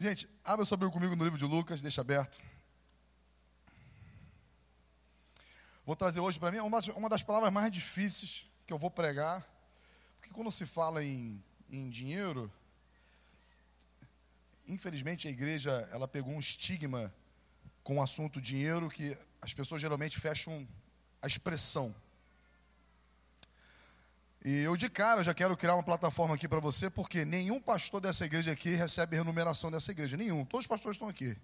Gente, abra sua Bíblia comigo no livro de Lucas, deixa aberto. Vou trazer hoje para mim uma, uma das palavras mais difíceis que eu vou pregar, porque quando se fala em, em dinheiro, infelizmente a igreja ela pegou um estigma com o assunto dinheiro que as pessoas geralmente fecham a expressão. E eu de cara já quero criar uma plataforma aqui para você, porque nenhum pastor dessa igreja aqui recebe remuneração dessa igreja, nenhum. Todos os pastores estão aqui,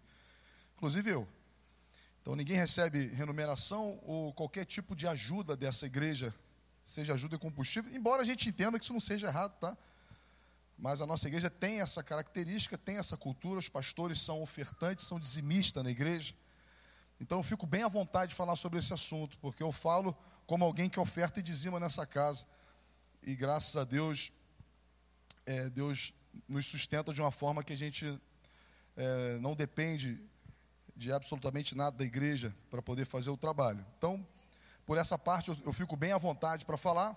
inclusive eu. Então ninguém recebe remuneração ou qualquer tipo de ajuda dessa igreja, seja ajuda em combustível, embora a gente entenda que isso não seja errado, tá? Mas a nossa igreja tem essa característica, tem essa cultura, os pastores são ofertantes, são dizimistas na igreja. Então eu fico bem à vontade de falar sobre esse assunto, porque eu falo como alguém que oferta e dizima nessa casa e graças a Deus, é, Deus nos sustenta de uma forma que a gente é, não depende de absolutamente nada da igreja para poder fazer o trabalho. Então, por essa parte, eu, eu fico bem à vontade para falar.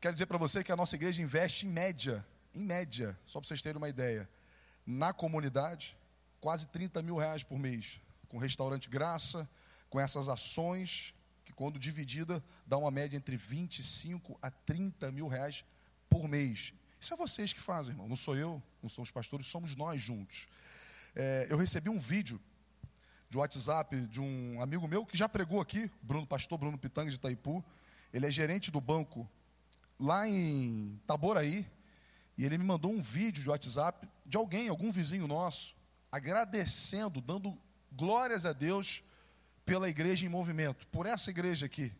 Quero dizer para você que a nossa igreja investe em média, em média, só para vocês terem uma ideia, na comunidade, quase 30 mil reais por mês, com restaurante graça, com essas ações que quando dividida dá uma média entre 25 a 30 mil reais por mês. Isso é vocês que fazem, irmão. Não sou eu, não são os pastores, somos nós juntos. É, eu recebi um vídeo de WhatsApp de um amigo meu que já pregou aqui, Bruno Pastor Bruno Pitanga de Itaipu. Ele é gerente do banco lá em Taboraí. E ele me mandou um vídeo de WhatsApp de alguém, algum vizinho nosso, agradecendo, dando glórias a Deus pela igreja em movimento, por essa igreja aqui.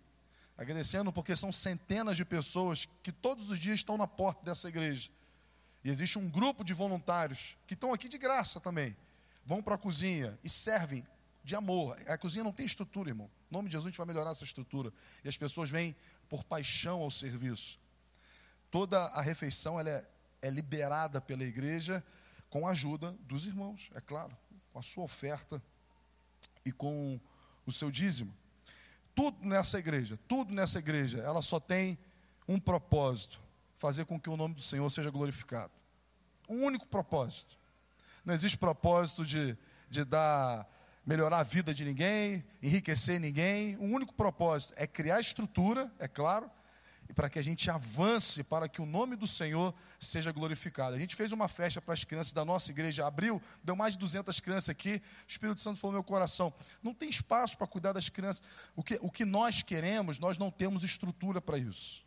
Agradecendo porque são centenas de pessoas que todos os dias estão na porta dessa igreja. E existe um grupo de voluntários que estão aqui de graça também. Vão para a cozinha e servem de amor. A cozinha não tem estrutura, irmão. Em nome de Jesus a gente vai melhorar essa estrutura. E as pessoas vêm por paixão ao serviço. Toda a refeição ela é, é liberada pela igreja com a ajuda dos irmãos, é claro, com a sua oferta e com o seu dízimo. Tudo nessa igreja, tudo nessa igreja, ela só tem um propósito: fazer com que o nome do Senhor seja glorificado. Um único propósito. Não existe propósito de, de dar, melhorar a vida de ninguém, enriquecer ninguém. Um único propósito é criar estrutura, é claro, e para que a gente avance para que o nome do Senhor seja glorificado. A gente fez uma festa para as crianças da nossa igreja, abriu, deu mais de 200 crianças aqui. O Espírito Santo falou meu coração: não tem espaço para cuidar das crianças. O que, o que nós queremos, nós não temos estrutura para isso.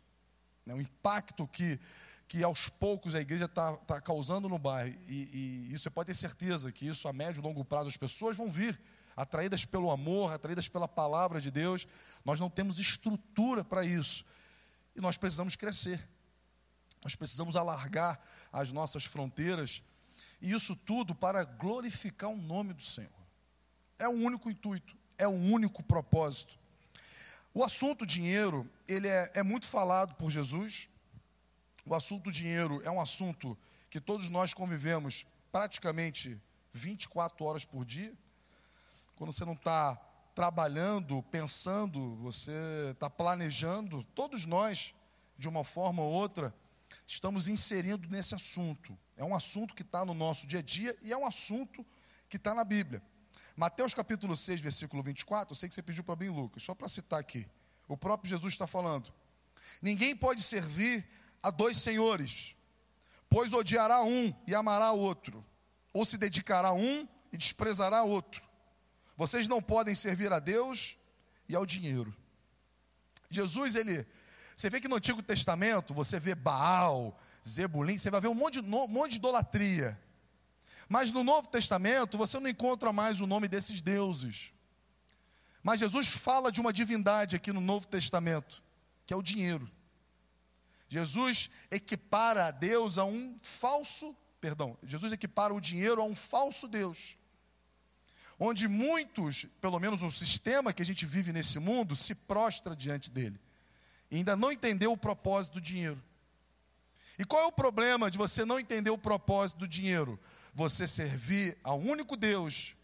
É o impacto que, que aos poucos a igreja está tá causando no bairro, e, e isso você pode ter certeza que isso a médio e longo prazo as pessoas vão vir atraídas pelo amor, atraídas pela palavra de Deus. Nós não temos estrutura para isso. E nós precisamos crescer. Nós precisamos alargar as nossas fronteiras. E isso tudo para glorificar o nome do Senhor. É o único intuito, é o único propósito. O assunto dinheiro, ele é, é muito falado por Jesus. O assunto dinheiro é um assunto que todos nós convivemos praticamente 24 horas por dia. Quando você não está trabalhando, pensando, você está planejando, todos nós, de uma forma ou outra, estamos inserindo nesse assunto. É um assunto que está no nosso dia a dia e é um assunto que está na Bíblia. Mateus capítulo 6, versículo 24, eu sei que você pediu para bem Lucas, só para citar aqui. O próprio Jesus está falando: Ninguém pode servir a dois senhores, pois odiará um e amará o outro, ou se dedicará a um e desprezará outro. Vocês não podem servir a Deus e ao dinheiro. Jesus, ele. Você vê que no Antigo Testamento você vê Baal, Zebulim, você vai ver um monte, de, um monte de idolatria. Mas no Novo Testamento você não encontra mais o nome desses deuses. Mas Jesus fala de uma divindade aqui no Novo Testamento, que é o dinheiro. Jesus equipara a Deus a um falso, perdão, Jesus equipara o dinheiro a um falso Deus onde muitos, pelo menos o sistema que a gente vive nesse mundo, se prostra diante dele. E ainda não entendeu o propósito do dinheiro. E qual é o problema de você não entender o propósito do dinheiro? Você servir ao único Deus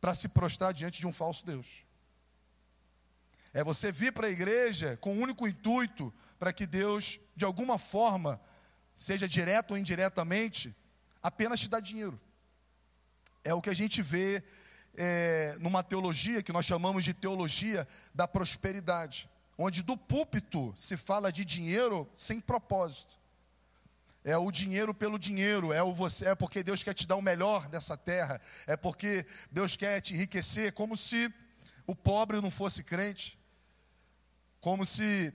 para se prostrar diante de um falso Deus. É você vir para a igreja com o único intuito para que Deus, de alguma forma, seja direto ou indiretamente, apenas te dar dinheiro. É o que a gente vê é, numa teologia que nós chamamos de teologia da prosperidade, onde do púlpito se fala de dinheiro sem propósito. É o dinheiro pelo dinheiro, é o você, é porque Deus quer te dar o melhor dessa terra, é porque Deus quer te enriquecer, como se o pobre não fosse crente, como se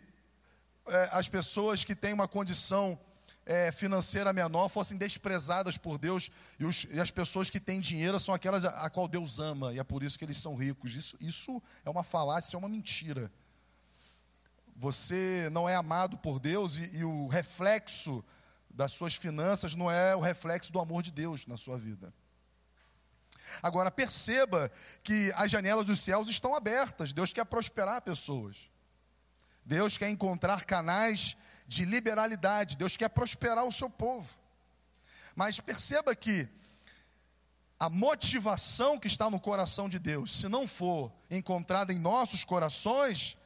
é, as pessoas que têm uma condição é, financeira menor fossem desprezadas por Deus e, os, e, as pessoas que têm dinheiro são aquelas a, a, qual Deus ama e é por isso que eles são ricos. Isso, isso é uma falácia, é uma mentira. Você não é amado por Deus e, e o reflexo das suas finanças não é o reflexo do amor de Deus na sua vida. Agora perceba que as janelas dos céus estão abertas. Deus quer prosperar pessoas. Deus quer encontrar canais de liberalidade, Deus quer prosperar o seu povo. Mas perceba que a motivação que está no coração de Deus, se não for encontrada em nossos corações,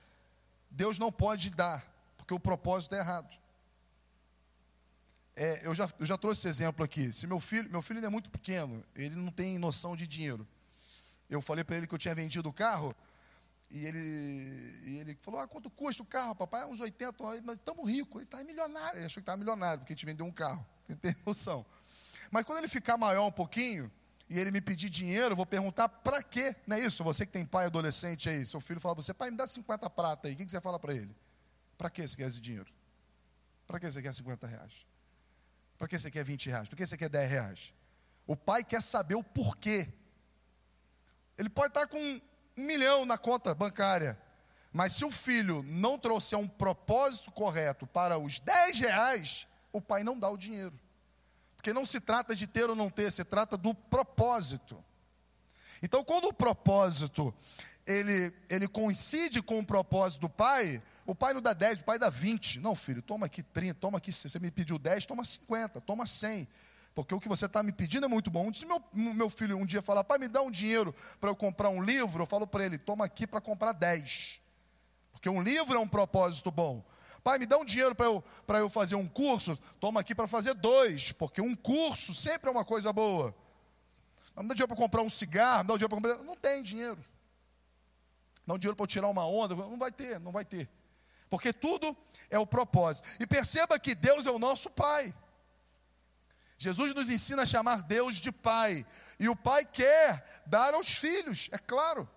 Deus não pode dar, porque o propósito é errado. É, eu, já, eu já trouxe esse exemplo aqui. Se meu filho, meu filho é muito pequeno, ele não tem noção de dinheiro. Eu falei para ele que eu tinha vendido o carro, e ele, e ele falou: ah, quanto custa o carro, papai? Uns 80, nós estamos ricos. Ele está milionário. Ele achou que estava milionário, porque a gente vendeu um carro. Tem noção. Mas quando ele ficar maior um pouquinho, e ele me pedir dinheiro, eu vou perguntar para quê? Não é isso? Você que tem pai adolescente aí, seu filho fala para você, pai, me dá 50 prata aí. O que você fala para ele? Para que você quer esse dinheiro? Para que você quer 50 reais? Para que você quer 20 reais? Para que você quer 10 reais? O pai quer saber o porquê. Ele pode estar com um milhão na conta bancária. Mas se o filho não trouxer um propósito correto para os 10 reais, o pai não dá o dinheiro. Porque não se trata de ter ou não ter, se trata do propósito. Então, quando o propósito ele, ele coincide com o propósito do pai, o pai não dá 10, o pai dá 20. Não, filho, toma aqui 30, toma aqui, se você me pediu 10, toma 50, toma 100. Porque o que você está me pedindo é muito bom. Se meu, meu filho um dia falar, pai, me dá um dinheiro para eu comprar um livro, eu falo para ele, toma aqui para comprar 10. Porque um livro é um propósito bom. Pai, me dá um dinheiro para eu, eu fazer um curso, toma aqui para fazer dois. Porque um curso sempre é uma coisa boa. Não dá dinheiro para comprar um cigarro, não dá dinheiro para comprar. Não tem dinheiro. Dá um dinheiro para tirar uma onda. Não vai ter, não vai ter. Porque tudo é o propósito. E perceba que Deus é o nosso Pai. Jesus nos ensina a chamar Deus de Pai. E o Pai quer dar aos filhos, é claro.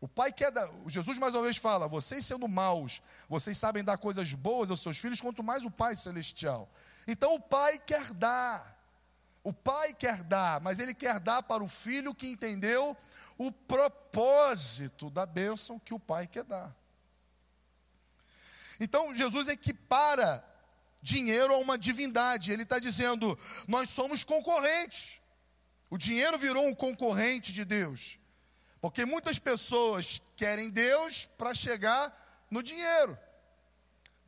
O Pai quer dar. Jesus mais uma vez fala: vocês sendo maus, vocês sabem dar coisas boas aos seus filhos, quanto mais o Pai celestial. Então o Pai quer dar. O Pai quer dar, mas Ele quer dar para o filho que entendeu o propósito da bênção que o Pai quer dar. Então Jesus equipara dinheiro a uma divindade. Ele está dizendo: nós somos concorrentes. O dinheiro virou um concorrente de Deus. Porque muitas pessoas querem Deus para chegar no dinheiro.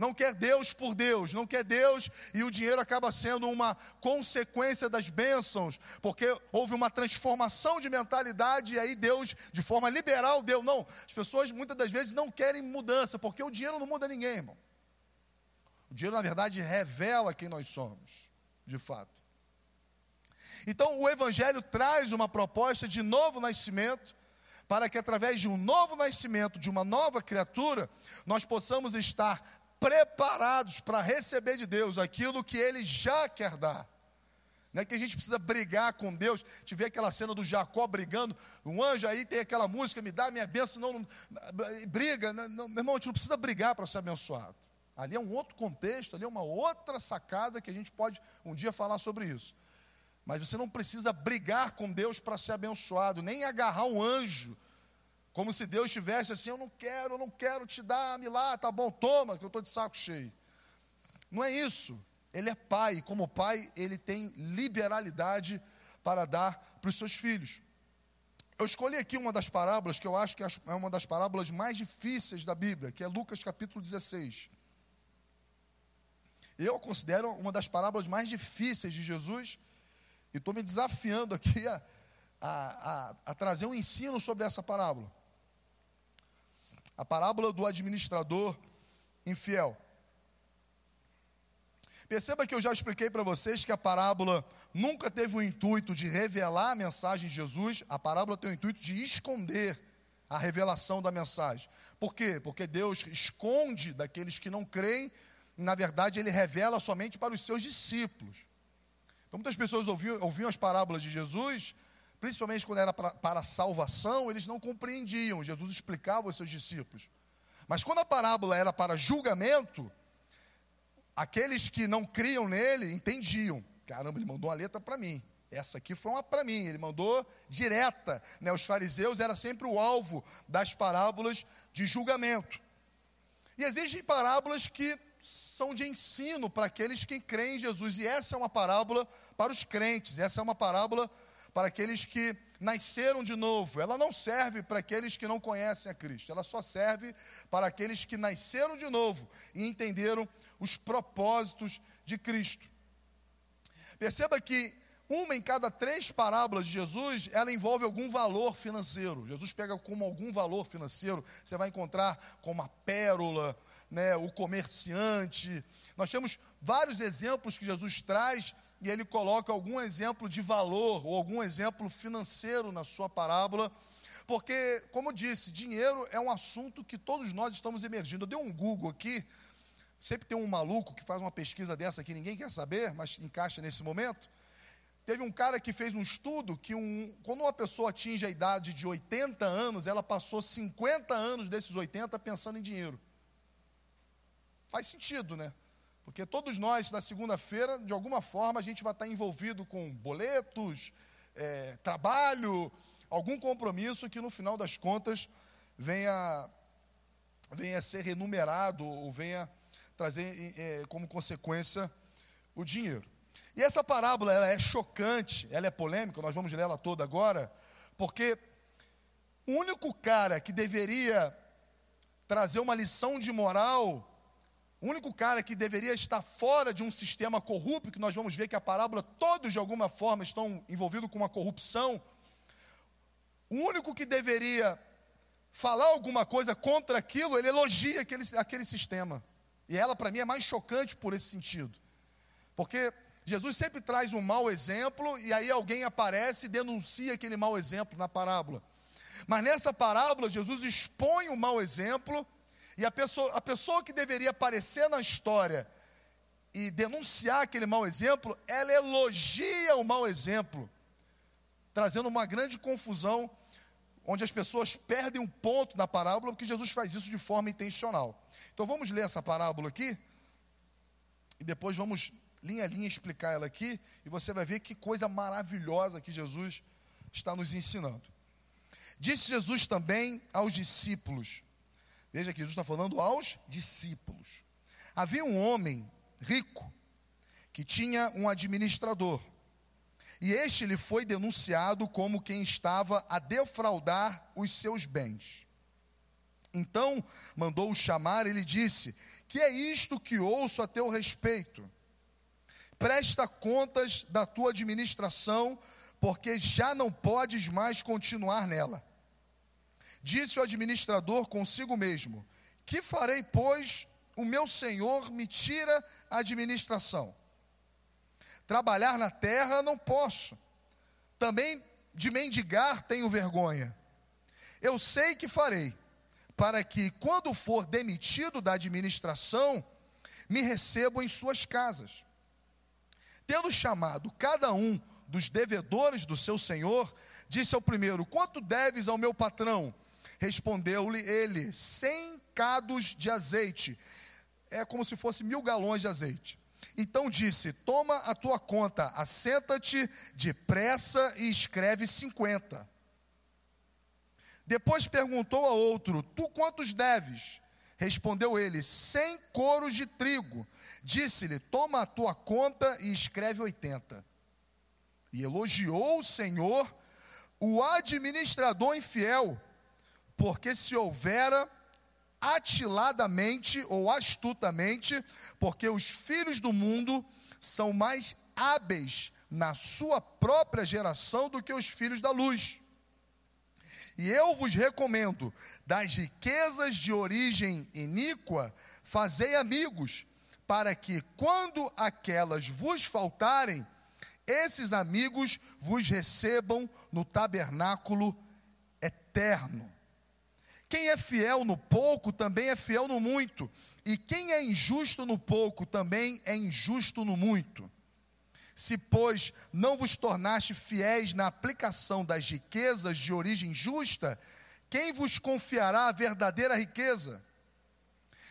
Não quer Deus por Deus, não quer Deus e o dinheiro acaba sendo uma consequência das bênçãos, porque houve uma transformação de mentalidade e aí Deus, de forma liberal, deu. Não, as pessoas muitas das vezes não querem mudança, porque o dinheiro não muda ninguém, irmão. O dinheiro, na verdade, revela quem nós somos, de fato. Então, o Evangelho traz uma proposta de novo nascimento, para que através de um novo nascimento, de uma nova criatura, nós possamos estar preparados para receber de Deus aquilo que Ele já quer dar. Não é que a gente precisa brigar com Deus. Vê aquela cena do Jacó brigando, um anjo aí tem aquela música, me dá minha bênção, não, não briga. Não, não, meu irmão, a gente não precisa brigar para ser abençoado. Ali é um outro contexto, ali é uma outra sacada que a gente pode um dia falar sobre isso. Mas você não precisa brigar com Deus para ser abençoado, nem agarrar um anjo, como se Deus estivesse assim: eu não quero, eu não quero te dar, me lá, tá bom, toma, que eu estou de saco cheio. Não é isso. Ele é pai, como pai, ele tem liberalidade para dar para os seus filhos. Eu escolhi aqui uma das parábolas que eu acho que é uma das parábolas mais difíceis da Bíblia, que é Lucas capítulo 16. Eu considero uma das parábolas mais difíceis de Jesus e estou me desafiando aqui a, a, a, a trazer um ensino sobre essa parábola. A parábola do administrador infiel. Perceba que eu já expliquei para vocês que a parábola nunca teve o intuito de revelar a mensagem de Jesus, a parábola tem o intuito de esconder a revelação da mensagem. Por quê? Porque Deus esconde daqueles que não creem, e na verdade ele revela somente para os seus discípulos. Então muitas pessoas ouviam, ouviam as parábolas de Jesus, principalmente quando era para, salvação, eles não compreendiam. Jesus explicava aos seus discípulos. Mas quando a parábola era para julgamento, aqueles que não criam nele entendiam. Caramba, ele mandou uma letra para mim. Essa aqui foi uma para mim, ele mandou direta. Né? Os fariseus era sempre o alvo das parábolas de julgamento. E existem parábolas que são de ensino para aqueles que creem em Jesus. E essa é uma parábola para os crentes, essa é uma parábola para aqueles que nasceram de novo. Ela não serve para aqueles que não conhecem a Cristo, ela só serve para aqueles que nasceram de novo e entenderam os propósitos de Cristo. Perceba que uma em cada três parábolas de Jesus, ela envolve algum valor financeiro. Jesus pega como algum valor financeiro. Você vai encontrar como a pérola, né, o comerciante. Nós temos vários exemplos que Jesus traz e ele coloca algum exemplo de valor ou algum exemplo financeiro na sua parábola. Porque, como disse, dinheiro é um assunto que todos nós estamos emergindo. Eu dei um Google aqui, sempre tem um maluco que faz uma pesquisa dessa que ninguém quer saber, mas encaixa nesse momento. Teve um cara que fez um estudo que um, quando uma pessoa atinge a idade de 80 anos, ela passou 50 anos desses 80 pensando em dinheiro. Faz sentido, né? Porque todos nós, na segunda-feira, de alguma forma, a gente vai estar envolvido com boletos, é, trabalho, algum compromisso que no final das contas venha, venha ser remunerado ou venha trazer é, como consequência o dinheiro. E essa parábola ela é chocante, ela é polêmica, nós vamos ler ela toda agora, porque o único cara que deveria trazer uma lição de moral, o único cara que deveria estar fora de um sistema corrupto, que nós vamos ver que a parábola todos de alguma forma estão envolvidos com uma corrupção, o único que deveria falar alguma coisa contra aquilo, ele elogia aquele, aquele sistema. E ela, para mim, é mais chocante por esse sentido. Porque Jesus sempre traz um mau exemplo e aí alguém aparece e denuncia aquele mau exemplo na parábola. Mas nessa parábola, Jesus expõe o um mau exemplo e a pessoa, a pessoa que deveria aparecer na história e denunciar aquele mau exemplo, ela elogia o mau exemplo, trazendo uma grande confusão, onde as pessoas perdem um ponto na parábola, porque Jesus faz isso de forma intencional. Então vamos ler essa parábola aqui e depois vamos linha a linha explicar ela aqui e você vai ver que coisa maravilhosa que Jesus está nos ensinando. Disse Jesus também aos discípulos, veja que Jesus está falando aos discípulos. Havia um homem rico que tinha um administrador, e este lhe foi denunciado como quem estava a defraudar os seus bens. Então mandou-o chamar e lhe disse: Que é isto que ouço a teu respeito? presta contas da tua administração, porque já não podes mais continuar nela. Disse o administrador consigo mesmo: Que farei, pois o meu senhor me tira a administração? Trabalhar na terra não posso, também de mendigar tenho vergonha. Eu sei que farei, para que, quando for demitido da administração, me recebam em suas casas. Tendo chamado cada um dos devedores do seu senhor, disse ao primeiro: Quanto deves ao meu patrão? Respondeu-lhe ele: Cem cados de azeite. É como se fosse mil galões de azeite. Então disse: Toma a tua conta, assenta-te depressa e escreve cinquenta. Depois perguntou a outro: Tu quantos deves? Respondeu ele: Cem coros de trigo. Disse-lhe: Toma a tua conta e escreve 80. E elogiou o Senhor o administrador infiel, porque se houvera atiladamente ou astutamente, porque os filhos do mundo são mais hábeis na sua própria geração do que os filhos da luz. E eu vos recomendo, das riquezas de origem iníqua, fazei amigos para que, quando aquelas vos faltarem, esses amigos vos recebam no tabernáculo eterno. Quem é fiel no pouco também é fiel no muito, e quem é injusto no pouco também é injusto no muito. Se, pois, não vos tornaste fiéis na aplicação das riquezas de origem justa, quem vos confiará a verdadeira riqueza?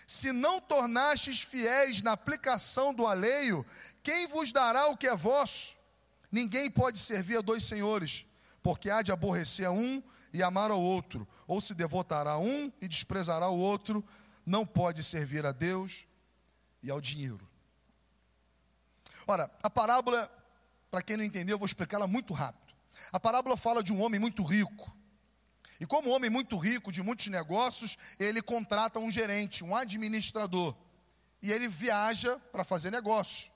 Se não tornastes fiéis na aplicação do alheio, quem vos dará o que é vosso? Ninguém pode servir a dois senhores, porque há de aborrecer a um e amar ao outro, ou se devotará a um e desprezará o outro, não pode servir a Deus e ao dinheiro. Ora, a parábola, para quem não entendeu, eu vou explicá-la muito rápido. A parábola fala de um homem muito rico. E como homem muito rico, de muitos negócios, ele contrata um gerente, um administrador. E ele viaja para fazer negócio.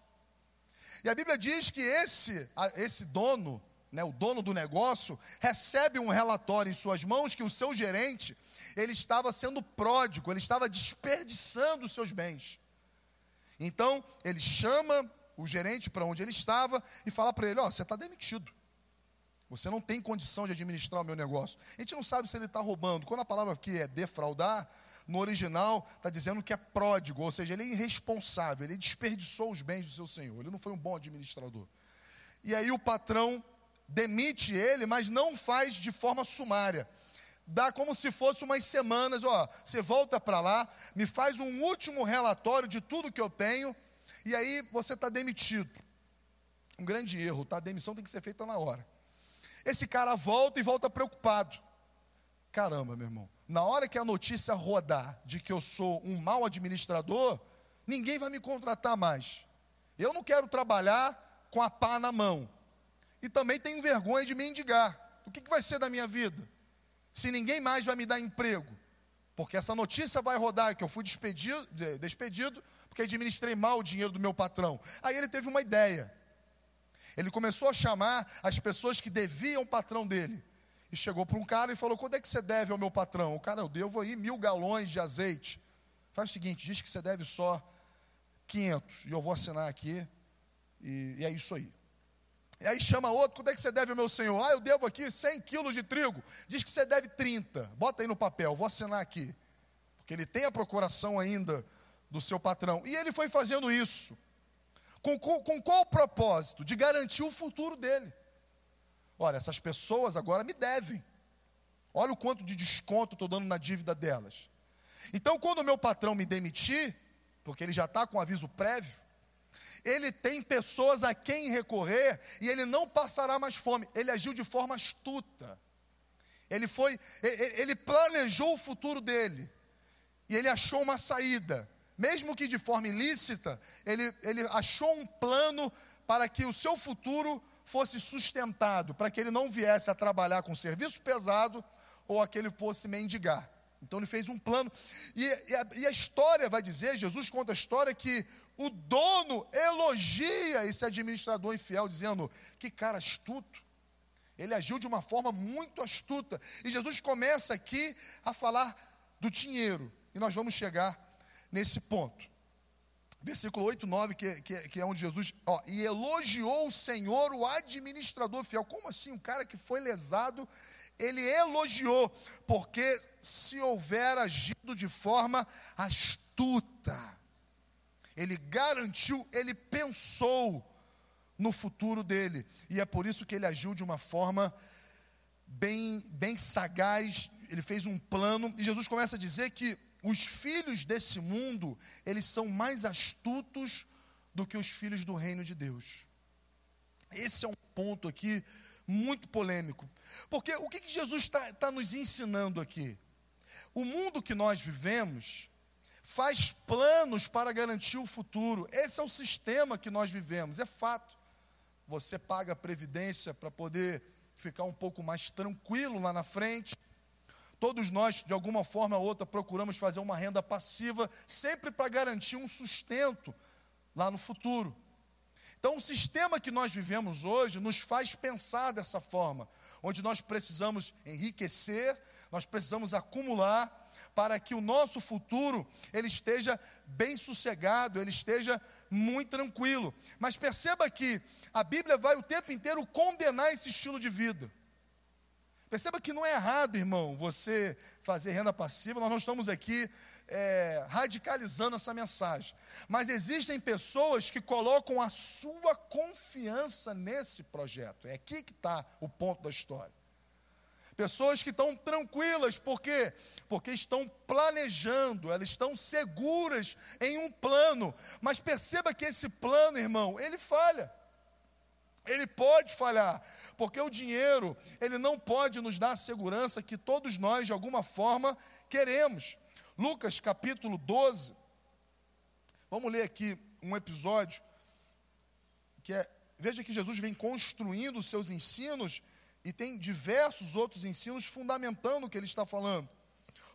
E a Bíblia diz que esse, esse dono, né, o dono do negócio, recebe um relatório em suas mãos que o seu gerente, ele estava sendo pródigo, ele estava desperdiçando os seus bens. Então, ele chama o gerente para onde ele estava e fala para ele: Ó, oh, você está demitido. Você não tem condição de administrar o meu negócio. A gente não sabe se ele está roubando. Quando a palavra aqui é defraudar, no original está dizendo que é pródigo, ou seja, ele é irresponsável, ele desperdiçou os bens do seu senhor, ele não foi um bom administrador. E aí o patrão demite ele, mas não faz de forma sumária. Dá como se fosse umas semanas, ó, você volta para lá, me faz um último relatório de tudo que eu tenho, e aí você está demitido. Um grande erro, tá? A demissão tem que ser feita na hora. Esse cara volta e volta preocupado. Caramba, meu irmão, na hora que a notícia rodar de que eu sou um mau administrador, ninguém vai me contratar mais. Eu não quero trabalhar com a pá na mão. E também tenho vergonha de mendigar. O que, que vai ser da minha vida? Se ninguém mais vai me dar emprego. Porque essa notícia vai rodar que eu fui despedido, despedido porque administrei mal o dinheiro do meu patrão. Aí ele teve uma ideia. Ele começou a chamar as pessoas que deviam o patrão dele. E chegou para um cara e falou: Quando é que você deve ao meu patrão? O cara, eu devo aí mil galões de azeite. Faz o seguinte: diz que você deve só 500. E eu vou assinar aqui. E, e é isso aí. E aí chama outro: Quando é que você deve ao meu senhor? Ah, eu devo aqui 100 quilos de trigo. Diz que você deve 30. Bota aí no papel, vou assinar aqui. Porque ele tem a procuração ainda do seu patrão. E ele foi fazendo isso. Com, com, com qual propósito? De garantir o futuro dele. Olha, essas pessoas agora me devem. Olha o quanto de desconto estou dando na dívida delas. Então, quando o meu patrão me demitir, porque ele já está com aviso prévio, ele tem pessoas a quem recorrer e ele não passará mais fome. Ele agiu de forma astuta. Ele foi, ele planejou o futuro dele e ele achou uma saída, mesmo que de forma ilícita. Ele, ele achou um plano para que o seu futuro fosse sustentado, para que ele não viesse a trabalhar com serviço pesado ou aquele fosse mendigar. Então ele fez um plano. E, e, a, e, a, história vai dizer, Jesus conta a história que o dono elogia esse administrador infiel, dizendo: que cara astuto. Ele agiu de uma forma muito astuta. E Jesus começa aqui a falar do dinheiro. E nós vamos chegar nesse ponto versículo 8, 9, que, que, que é onde Jesus, ó, e elogiou o Senhor, o administrador fiel. Como assim? Um cara que foi lesado, ele elogiou, porque se houver agido de forma astuta, ele garantiu, ele pensou no futuro dele, e é por isso que ele agiu de uma forma bem, bem sagaz, ele fez um plano, e Jesus começa a dizer que os filhos desse mundo, eles são mais astutos do que os filhos do reino de Deus. Esse é um ponto aqui muito polêmico. Porque o que, que Jesus está tá nos ensinando aqui? O mundo que nós vivemos faz planos para garantir o futuro. Esse é o sistema que nós vivemos, é fato. Você paga a previdência para poder ficar um pouco mais tranquilo lá na frente. Todos nós, de alguma forma ou outra, procuramos fazer uma renda passiva, sempre para garantir um sustento lá no futuro. Então, o sistema que nós vivemos hoje nos faz pensar dessa forma, onde nós precisamos enriquecer, nós precisamos acumular, para que o nosso futuro ele esteja bem sossegado, ele esteja muito tranquilo. Mas perceba que a Bíblia vai o tempo inteiro condenar esse estilo de vida. Perceba que não é errado, irmão, você fazer renda passiva. Nós não estamos aqui é, radicalizando essa mensagem. Mas existem pessoas que colocam a sua confiança nesse projeto. É aqui que está o ponto da história. Pessoas que estão tranquilas, por quê? Porque estão planejando, elas estão seguras em um plano. Mas perceba que esse plano, irmão, ele falha. Ele pode falhar, porque o dinheiro, ele não pode nos dar a segurança que todos nós, de alguma forma, queremos. Lucas capítulo 12, vamos ler aqui um episódio que é, veja que Jesus vem construindo os seus ensinos e tem diversos outros ensinos fundamentando o que ele está falando.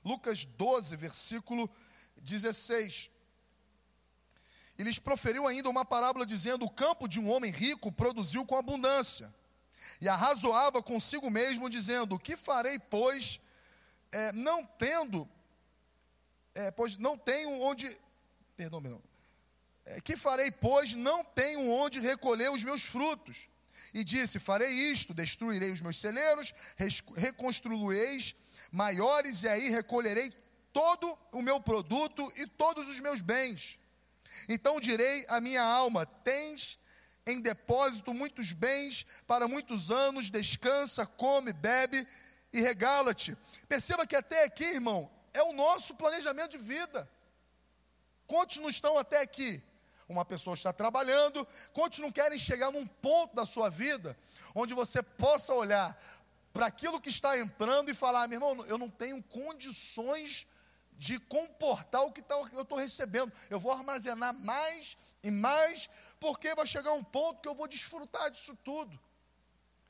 Lucas 12, versículo 16. E lhes proferiu ainda uma parábola dizendo: O campo de um homem rico produziu com abundância. E arrazoava consigo mesmo, dizendo: O que farei, pois, é, não tendo, é, pois não tenho onde. Perdão, perdão. É, que farei, pois, não tenho onde recolher os meus frutos. E disse: Farei isto, destruirei os meus celeiros, reconstruirei maiores, e aí recolherei todo o meu produto e todos os meus bens. Então direi à minha alma: Tens em depósito muitos bens para muitos anos, descansa, come, bebe e regala-te. Perceba que até aqui, irmão, é o nosso planejamento de vida. Quantos não estão até aqui? Uma pessoa está trabalhando, quantos não querem chegar num ponto da sua vida onde você possa olhar para aquilo que está entrando e falar: meu irmão, eu não tenho condições de comportar o que tá, eu estou recebendo. Eu vou armazenar mais e mais, porque vai chegar um ponto que eu vou desfrutar disso tudo.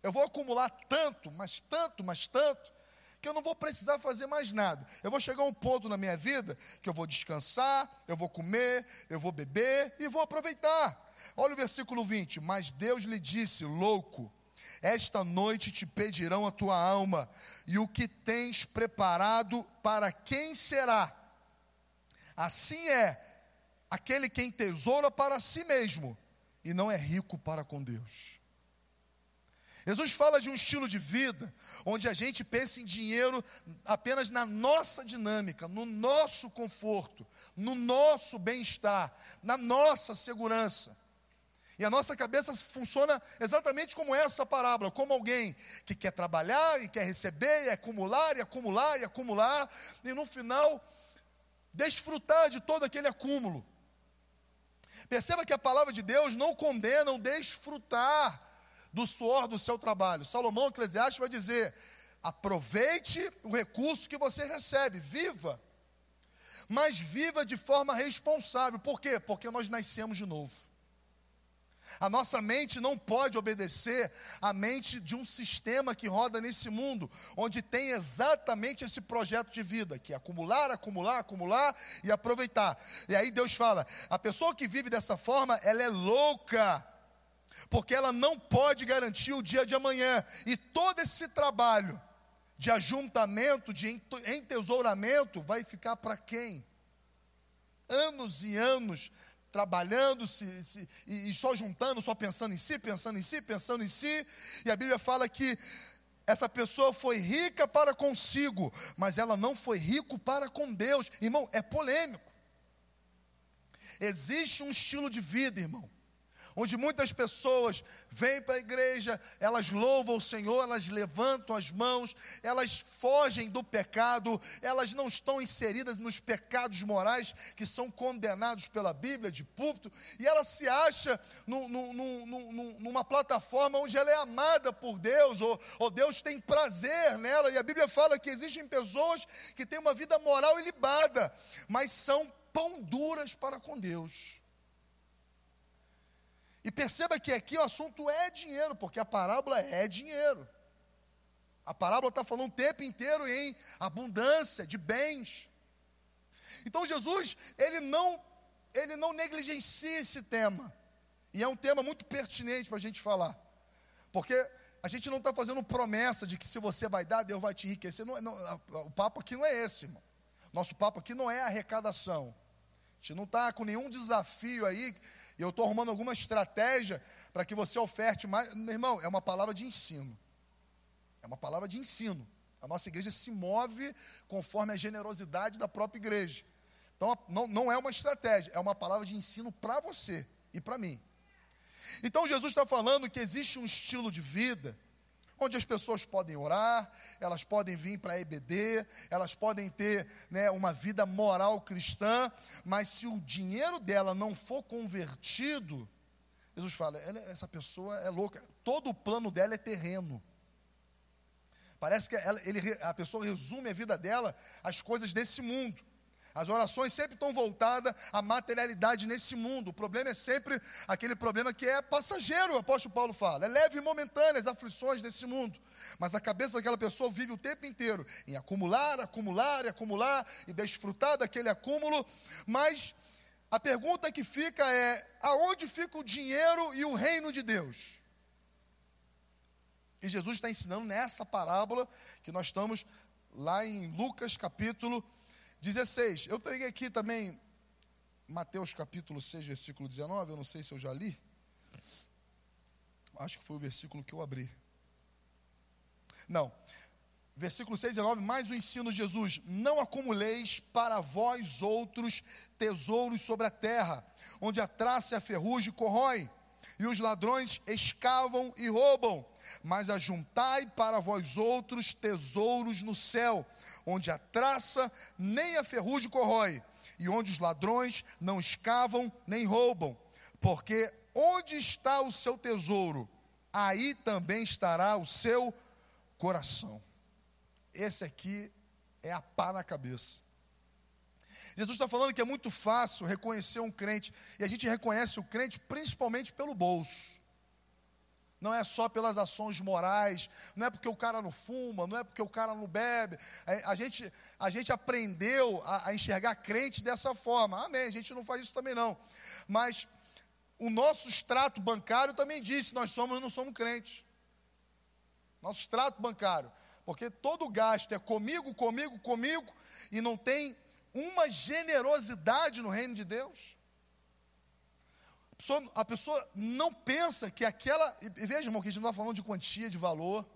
Eu vou acumular tanto, mas tanto, mas tanto, que eu não vou precisar fazer mais nada. Eu vou chegar a um ponto na minha vida que eu vou descansar, eu vou comer, eu vou beber e vou aproveitar. Olha o versículo 20: Mas Deus lhe disse, louco, esta noite te pedirão a tua alma, e o que tens preparado para quem será? Assim é aquele quem tesoura para si mesmo e não é rico para com Deus. Jesus fala de um estilo de vida onde a gente pensa em dinheiro apenas na nossa dinâmica, no nosso conforto, no nosso bem-estar, na nossa segurança. E a nossa cabeça funciona exatamente como essa parábola, como alguém que quer trabalhar e quer receber, e acumular, e acumular, e acumular, e no final desfrutar de todo aquele acúmulo. Perceba que a palavra de Deus não condena o desfrutar do suor do seu trabalho. Salomão Eclesiastes vai dizer: aproveite o recurso que você recebe, viva, mas viva de forma responsável. Por quê? Porque nós nascemos de novo. A nossa mente não pode obedecer à mente de um sistema que roda nesse mundo, onde tem exatamente esse projeto de vida, que é acumular, acumular, acumular e aproveitar. E aí Deus fala: a pessoa que vive dessa forma, ela é louca, porque ela não pode garantir o dia de amanhã. E todo esse trabalho de ajuntamento, de entesouramento, vai ficar para quem? Anos e anos trabalhando se, se, e, e só juntando, só pensando em si, pensando em si, pensando em si. E a Bíblia fala que essa pessoa foi rica para consigo, mas ela não foi rico para com Deus. Irmão, é polêmico. Existe um estilo de vida, irmão, onde muitas pessoas vêm para a igreja, elas louvam o Senhor, elas levantam as mãos, elas fogem do pecado, elas não estão inseridas nos pecados morais que são condenados pela Bíblia, de púlpito, e ela se acha numa plataforma onde ela é amada por Deus, ou, ou Deus tem prazer nela, e a Bíblia fala que existem pessoas que têm uma vida moral ilibada, mas são pão duras para com Deus. E perceba que aqui o assunto é dinheiro, porque a parábola é dinheiro. A parábola está falando o tempo inteiro em abundância de bens. Então Jesus, ele não, ele não negligencia esse tema. E é um tema muito pertinente para a gente falar. Porque a gente não está fazendo promessa de que se você vai dar, Deus vai te enriquecer. Não, não, o papo aqui não é esse, irmão. Nosso papo aqui não é arrecadação. A gente não está com nenhum desafio aí. E eu estou arrumando alguma estratégia para que você oferte mais. Meu irmão, é uma palavra de ensino. É uma palavra de ensino. A nossa igreja se move conforme a generosidade da própria igreja. Então, não, não é uma estratégia, é uma palavra de ensino para você e para mim. Então, Jesus está falando que existe um estilo de vida onde as pessoas podem orar, elas podem vir para a EBD, elas podem ter né, uma vida moral cristã, mas se o dinheiro dela não for convertido, Jesus fala, essa pessoa é louca, todo o plano dela é terreno. Parece que ela, ele, a pessoa resume a vida dela às coisas desse mundo. As orações sempre estão voltadas à materialidade nesse mundo. O problema é sempre aquele problema que é passageiro, o apóstolo Paulo fala. É leve e momentâneo as aflições desse mundo. Mas a cabeça daquela pessoa vive o tempo inteiro em acumular, acumular e acumular e desfrutar daquele acúmulo. Mas a pergunta que fica é: aonde fica o dinheiro e o reino de Deus? E Jesus está ensinando nessa parábola que nós estamos lá em Lucas capítulo 16. Eu peguei aqui também Mateus capítulo 6, versículo 19. Eu não sei se eu já li. Acho que foi o versículo que eu abri. Não. Versículo 6 e 19, mais o ensino de Jesus: Não acumuleis para vós outros tesouros sobre a terra, onde a traça e a ferrugem corroem, e os ladrões escavam e roubam, mas ajuntai para vós outros tesouros no céu, onde a traça nem a ferrugem corrói, e onde os ladrões não escavam nem roubam. Porque onde está o seu tesouro, aí também estará o seu coração. Esse aqui é a pá na cabeça. Jesus está falando que é muito fácil reconhecer um crente, e a gente reconhece o crente principalmente pelo bolso não é só pelas ações morais, não é porque o cara não fuma, não é porque o cara não bebe. A, gente, a gente aprendeu a, a, enxergar crente dessa forma. Amém, a gente não faz isso também não. Mas o nosso extrato bancário também disse: nós somos não somos crentes. Nosso extrato bancário. Porque todo gasto é comigo, comigo, comigo, e não tem uma generosidade no reino de Deus pessoa, a pessoa não pensa que aquela. E veja, irmão, que a gente não está falando de quantia, de valor.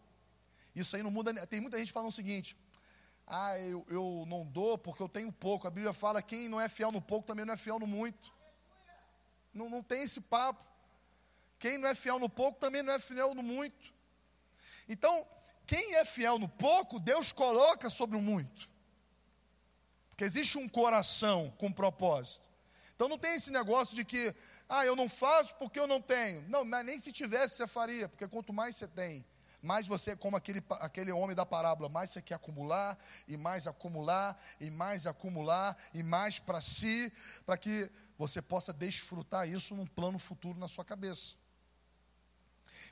Isso aí não muda. Tem muita gente falando o seguinte: ah, eu, eu não dou porque eu tenho pouco. A Bíblia fala: quem não é fiel no pouco também não é fiel no muito. Não, não tem esse papo. Quem não é fiel no pouco também não é fiel no muito. Então, quem é fiel no pouco, Deus coloca sobre o muito. Porque existe um coração com propósito. Então não tem esse negócio de que, ah, eu não faço porque eu não tenho. Não, nem se tivesse você faria, porque quanto mais você tem, mais você, como aquele, aquele homem da parábola, mais você quer acumular, e mais acumular, e mais acumular, e mais para si, para que você possa desfrutar isso num plano futuro na sua cabeça.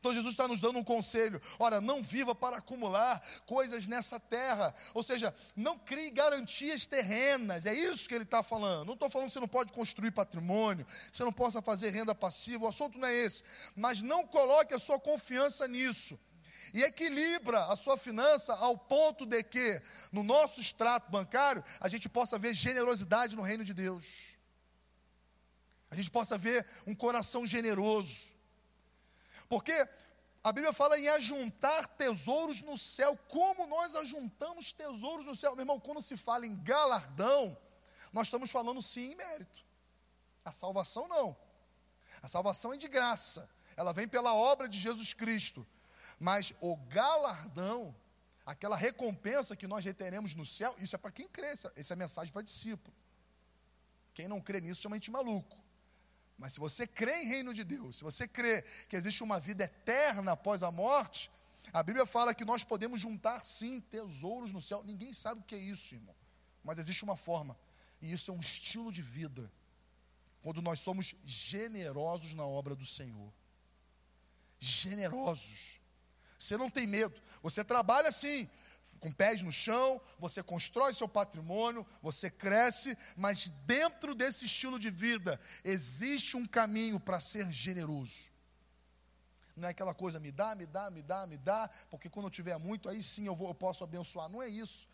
Então Jesus está nos dando um conselho: ora, não viva para acumular coisas nessa terra, ou seja, não crie garantias terrenas, é isso que ele está falando. Não estou falando que você não pode construir patrimônio, você não possa fazer renda passiva, o assunto não é esse, mas não coloque a sua confiança nisso e equilibra a sua finança ao ponto de que, no nosso extrato bancário, a gente possa ver generosidade no reino de Deus. A gente possa ver um coração generoso. Porque a Bíblia fala em ajuntar tesouros no céu. Como nós ajuntamos tesouros no céu? Meu irmão, quando se fala em galardão, nós estamos falando sim em mérito. A salvação não. A salvação é de graça. Ela vem pela obra de Jesus Cristo. Mas o galardão, aquela recompensa que nós reteremos no céu, isso é para quem crê. Essa é a mensagem para discípulo. Quem não crê nisso chama de maluco. Mas se você crê em reino de Deus, se você crê que existe uma vida eterna após a morte, a Bíblia fala que nós podemos juntar sim tesouros no céu. Ninguém sabe o que é isso, irmão. Mas existe uma forma. E isso é um estilo de vida. Quando nós somos generosos na obra do Senhor. Generosos. Você não tem medo. Você trabalha assim, com pés no chão, você constrói seu patrimônio, você cresce, mas dentro desse estilo de vida existe um caminho para ser generoso. Não é aquela coisa, me dá, me dá, me dá, me dá, porque quando eu tiver muito, aí sim eu, vou, eu posso abençoar. Não é isso.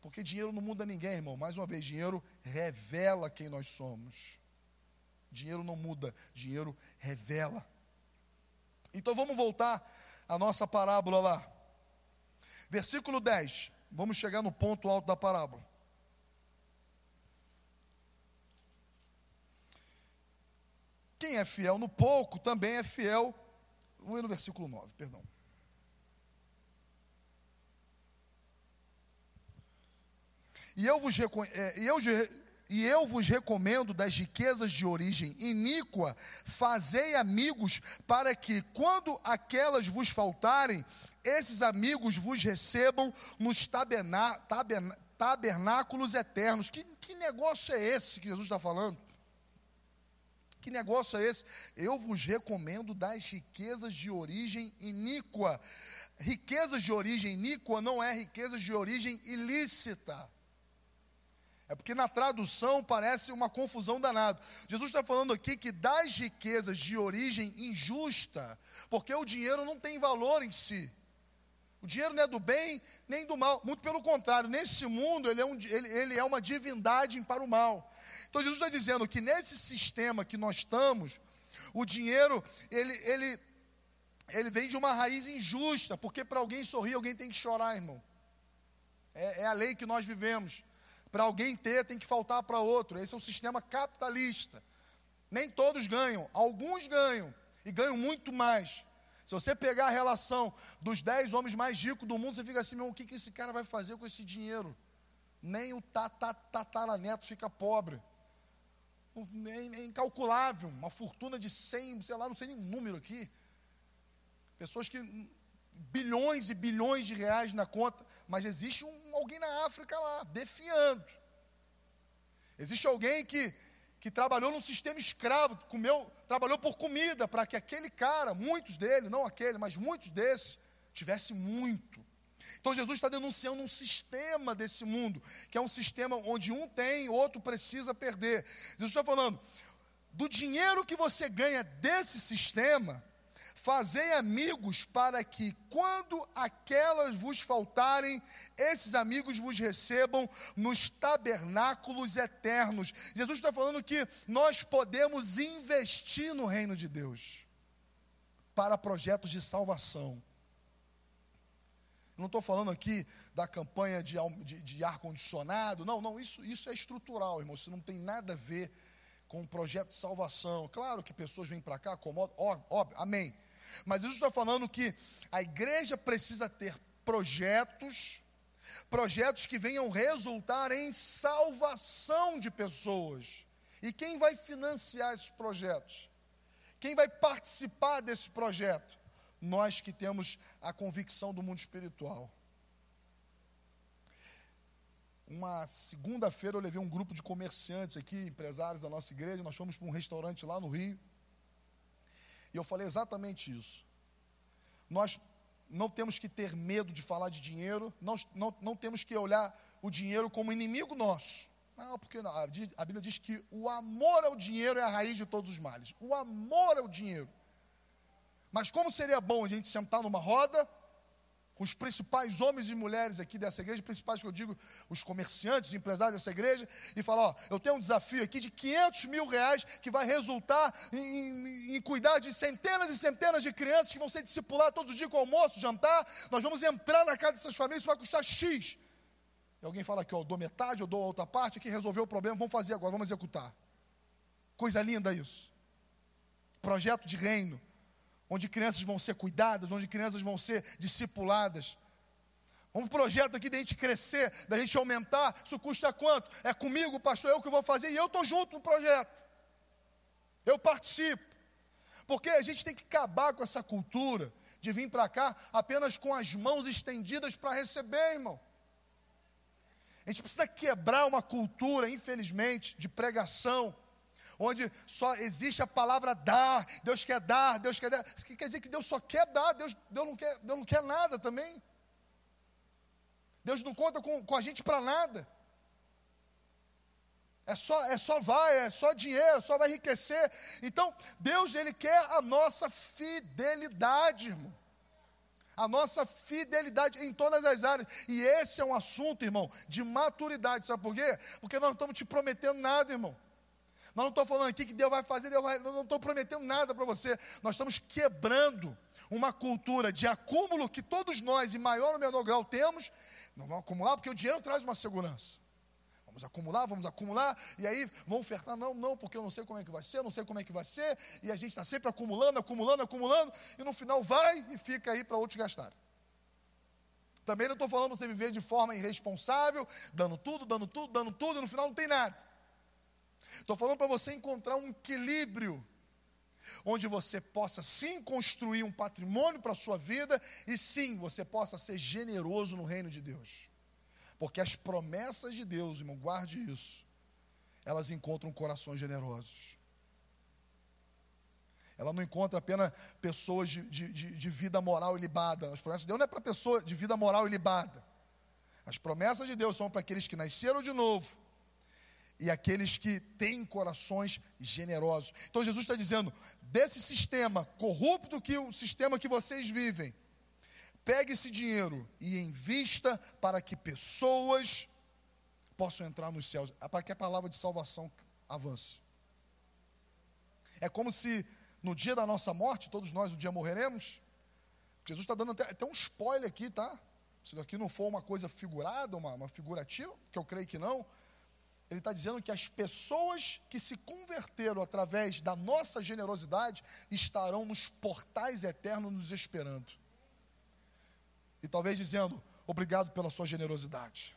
Porque dinheiro não muda ninguém, irmão. Mais uma vez, dinheiro revela quem nós somos. Dinheiro não muda, dinheiro revela. Então vamos voltar à nossa parábola lá. Versículo 10. Vamos chegar no ponto alto da parábola. Quem é fiel no pouco também é fiel. Vamos ver no versículo 9, perdão. E eu vos, é, e eu, e eu vos recomendo das riquezas de origem iníqua, fazei amigos, para que, quando aquelas vos faltarem, esses amigos vos recebam nos taberná, taberná, tabernáculos eternos. Que, que negócio é esse que Jesus está falando? Que negócio é esse? Eu vos recomendo das riquezas de origem iníqua. Riquezas de origem iníqua não é riquezas de origem ilícita. É porque na tradução parece uma confusão danada. Jesus está falando aqui que das riquezas de origem injusta, porque o dinheiro não tem valor em si. O dinheiro não é do bem nem do mal, muito pelo contrário, nesse mundo ele é, um, ele, ele é uma divindade para o mal. Então Jesus está dizendo que nesse sistema que nós estamos, o dinheiro ele, ele, ele vem de uma raiz injusta, porque para alguém sorrir, alguém tem que chorar, irmão. É, é a lei que nós vivemos. Para alguém ter, tem que faltar para outro. Esse é o sistema capitalista. Nem todos ganham, alguns ganham e ganham muito mais. Se você pegar a relação dos dez homens mais ricos do mundo, você fica assim, meu, o que, que esse cara vai fazer com esse dinheiro? Nem o tataraneto fica pobre. É incalculável, uma fortuna de 100, sei lá, não sei nem número aqui. Pessoas que bilhões e bilhões de reais na conta, mas existe um, alguém na África lá, defiando. Existe alguém que, que trabalhou num sistema escravo, comeu, trabalhou por comida, para que aquele cara, muitos dele, não aquele, mas muitos desses, tivesse muito. Então Jesus está denunciando um sistema desse mundo, que é um sistema onde um tem, outro precisa perder. Jesus está falando, do dinheiro que você ganha desse sistema, Fazei amigos para que, quando aquelas vos faltarem, esses amigos vos recebam nos tabernáculos eternos. Jesus está falando que nós podemos investir no reino de Deus para projetos de salvação. Não estou falando aqui da campanha de, de, de ar-condicionado, não, não, isso, isso é estrutural, irmão, isso não tem nada a ver com o projeto de salvação. Claro que pessoas vêm para cá, acomodam, óbvio, amém. Mas Jesus está falando que a igreja precisa ter projetos, projetos que venham resultar em salvação de pessoas. E quem vai financiar esses projetos? Quem vai participar desse projeto? Nós que temos a convicção do mundo espiritual. Uma segunda-feira eu levei um grupo de comerciantes aqui, empresários da nossa igreja, nós fomos para um restaurante lá no Rio. E eu falei exatamente isso. Nós não temos que ter medo de falar de dinheiro, nós não, não temos que olhar o dinheiro como inimigo nosso. Não, porque a Bíblia diz que o amor ao dinheiro é a raiz de todos os males. O amor ao dinheiro. Mas como seria bom a gente sentar numa roda os principais homens e mulheres aqui dessa igreja, principais que eu digo, os comerciantes, os empresários dessa igreja, e falar: Ó, eu tenho um desafio aqui de 500 mil reais que vai resultar em, em, em cuidar de centenas e centenas de crianças que vão ser discipuladas todos os dias com almoço, jantar. Nós vamos entrar na casa dessas famílias, isso vai custar X. E alguém fala aqui, ó, eu dou metade, eu dou a outra parte, aqui resolveu o problema, vamos fazer agora, vamos executar. Coisa linda isso. Projeto de reino onde crianças vão ser cuidadas, onde crianças vão ser discipuladas. Um projeto aqui da gente crescer, da gente aumentar, isso custa quanto? É comigo, pastor, eu que vou fazer e eu estou junto no projeto. Eu participo. Porque a gente tem que acabar com essa cultura de vir para cá apenas com as mãos estendidas para receber, irmão. A gente precisa quebrar uma cultura, infelizmente, de pregação, onde só existe a palavra dar, Deus quer dar, Deus quer dar. Isso quer dizer que Deus só quer dar, Deus, Deus, não, quer, Deus não quer nada também. Deus não conta com, com a gente para nada. É só, é só vai, é só dinheiro, só vai enriquecer. Então, Deus, Ele quer a nossa fidelidade, irmão. a nossa fidelidade em todas as áreas. E esse é um assunto, irmão, de maturidade. Sabe por quê? Porque nós não estamos te prometendo nada, irmão. Nós não estamos falando aqui que Deus vai fazer, Deus vai. Não estamos prometendo nada para você. Nós estamos quebrando uma cultura de acúmulo que todos nós, em maior ou menor grau, temos. Não vamos acumular, porque o dinheiro traz uma segurança. Vamos acumular, vamos acumular, e aí vamos ofertar. Não, não, porque eu não sei como é que vai ser, não sei como é que vai ser, e a gente está sempre acumulando, acumulando, acumulando, e no final vai e fica aí para outros gastar. Também não estou falando você viver de forma irresponsável, dando tudo, dando tudo, dando tudo, e no final não tem nada. Estou falando para você encontrar um equilíbrio, onde você possa sim construir um patrimônio para a sua vida, e sim você possa ser generoso no reino de Deus. Porque as promessas de Deus, irmão, guarde isso, elas encontram corações generosos. Ela não encontra apenas pessoas de, de, de, vida moral ilibada. As promessas de Deus não é para pessoa de vida moral ilibada. As promessas de Deus são para aqueles que nasceram de novo e aqueles que têm corações generosos. Então Jesus está dizendo: desse sistema corrupto que o sistema que vocês vivem, Pegue esse dinheiro e invista para que pessoas possam entrar nos céus, para que a palavra de salvação avance. É como se no dia da nossa morte, todos nós um dia morreremos. Jesus está dando até, até, um spoiler aqui, tá? Se aqui não for uma coisa figurada, uma, uma figurativa, que eu creio que não, ele está dizendo que as pessoas que se converteram através da nossa generosidade estarão nos portais eternos nos esperando e talvez dizendo: Obrigado pela sua generosidade.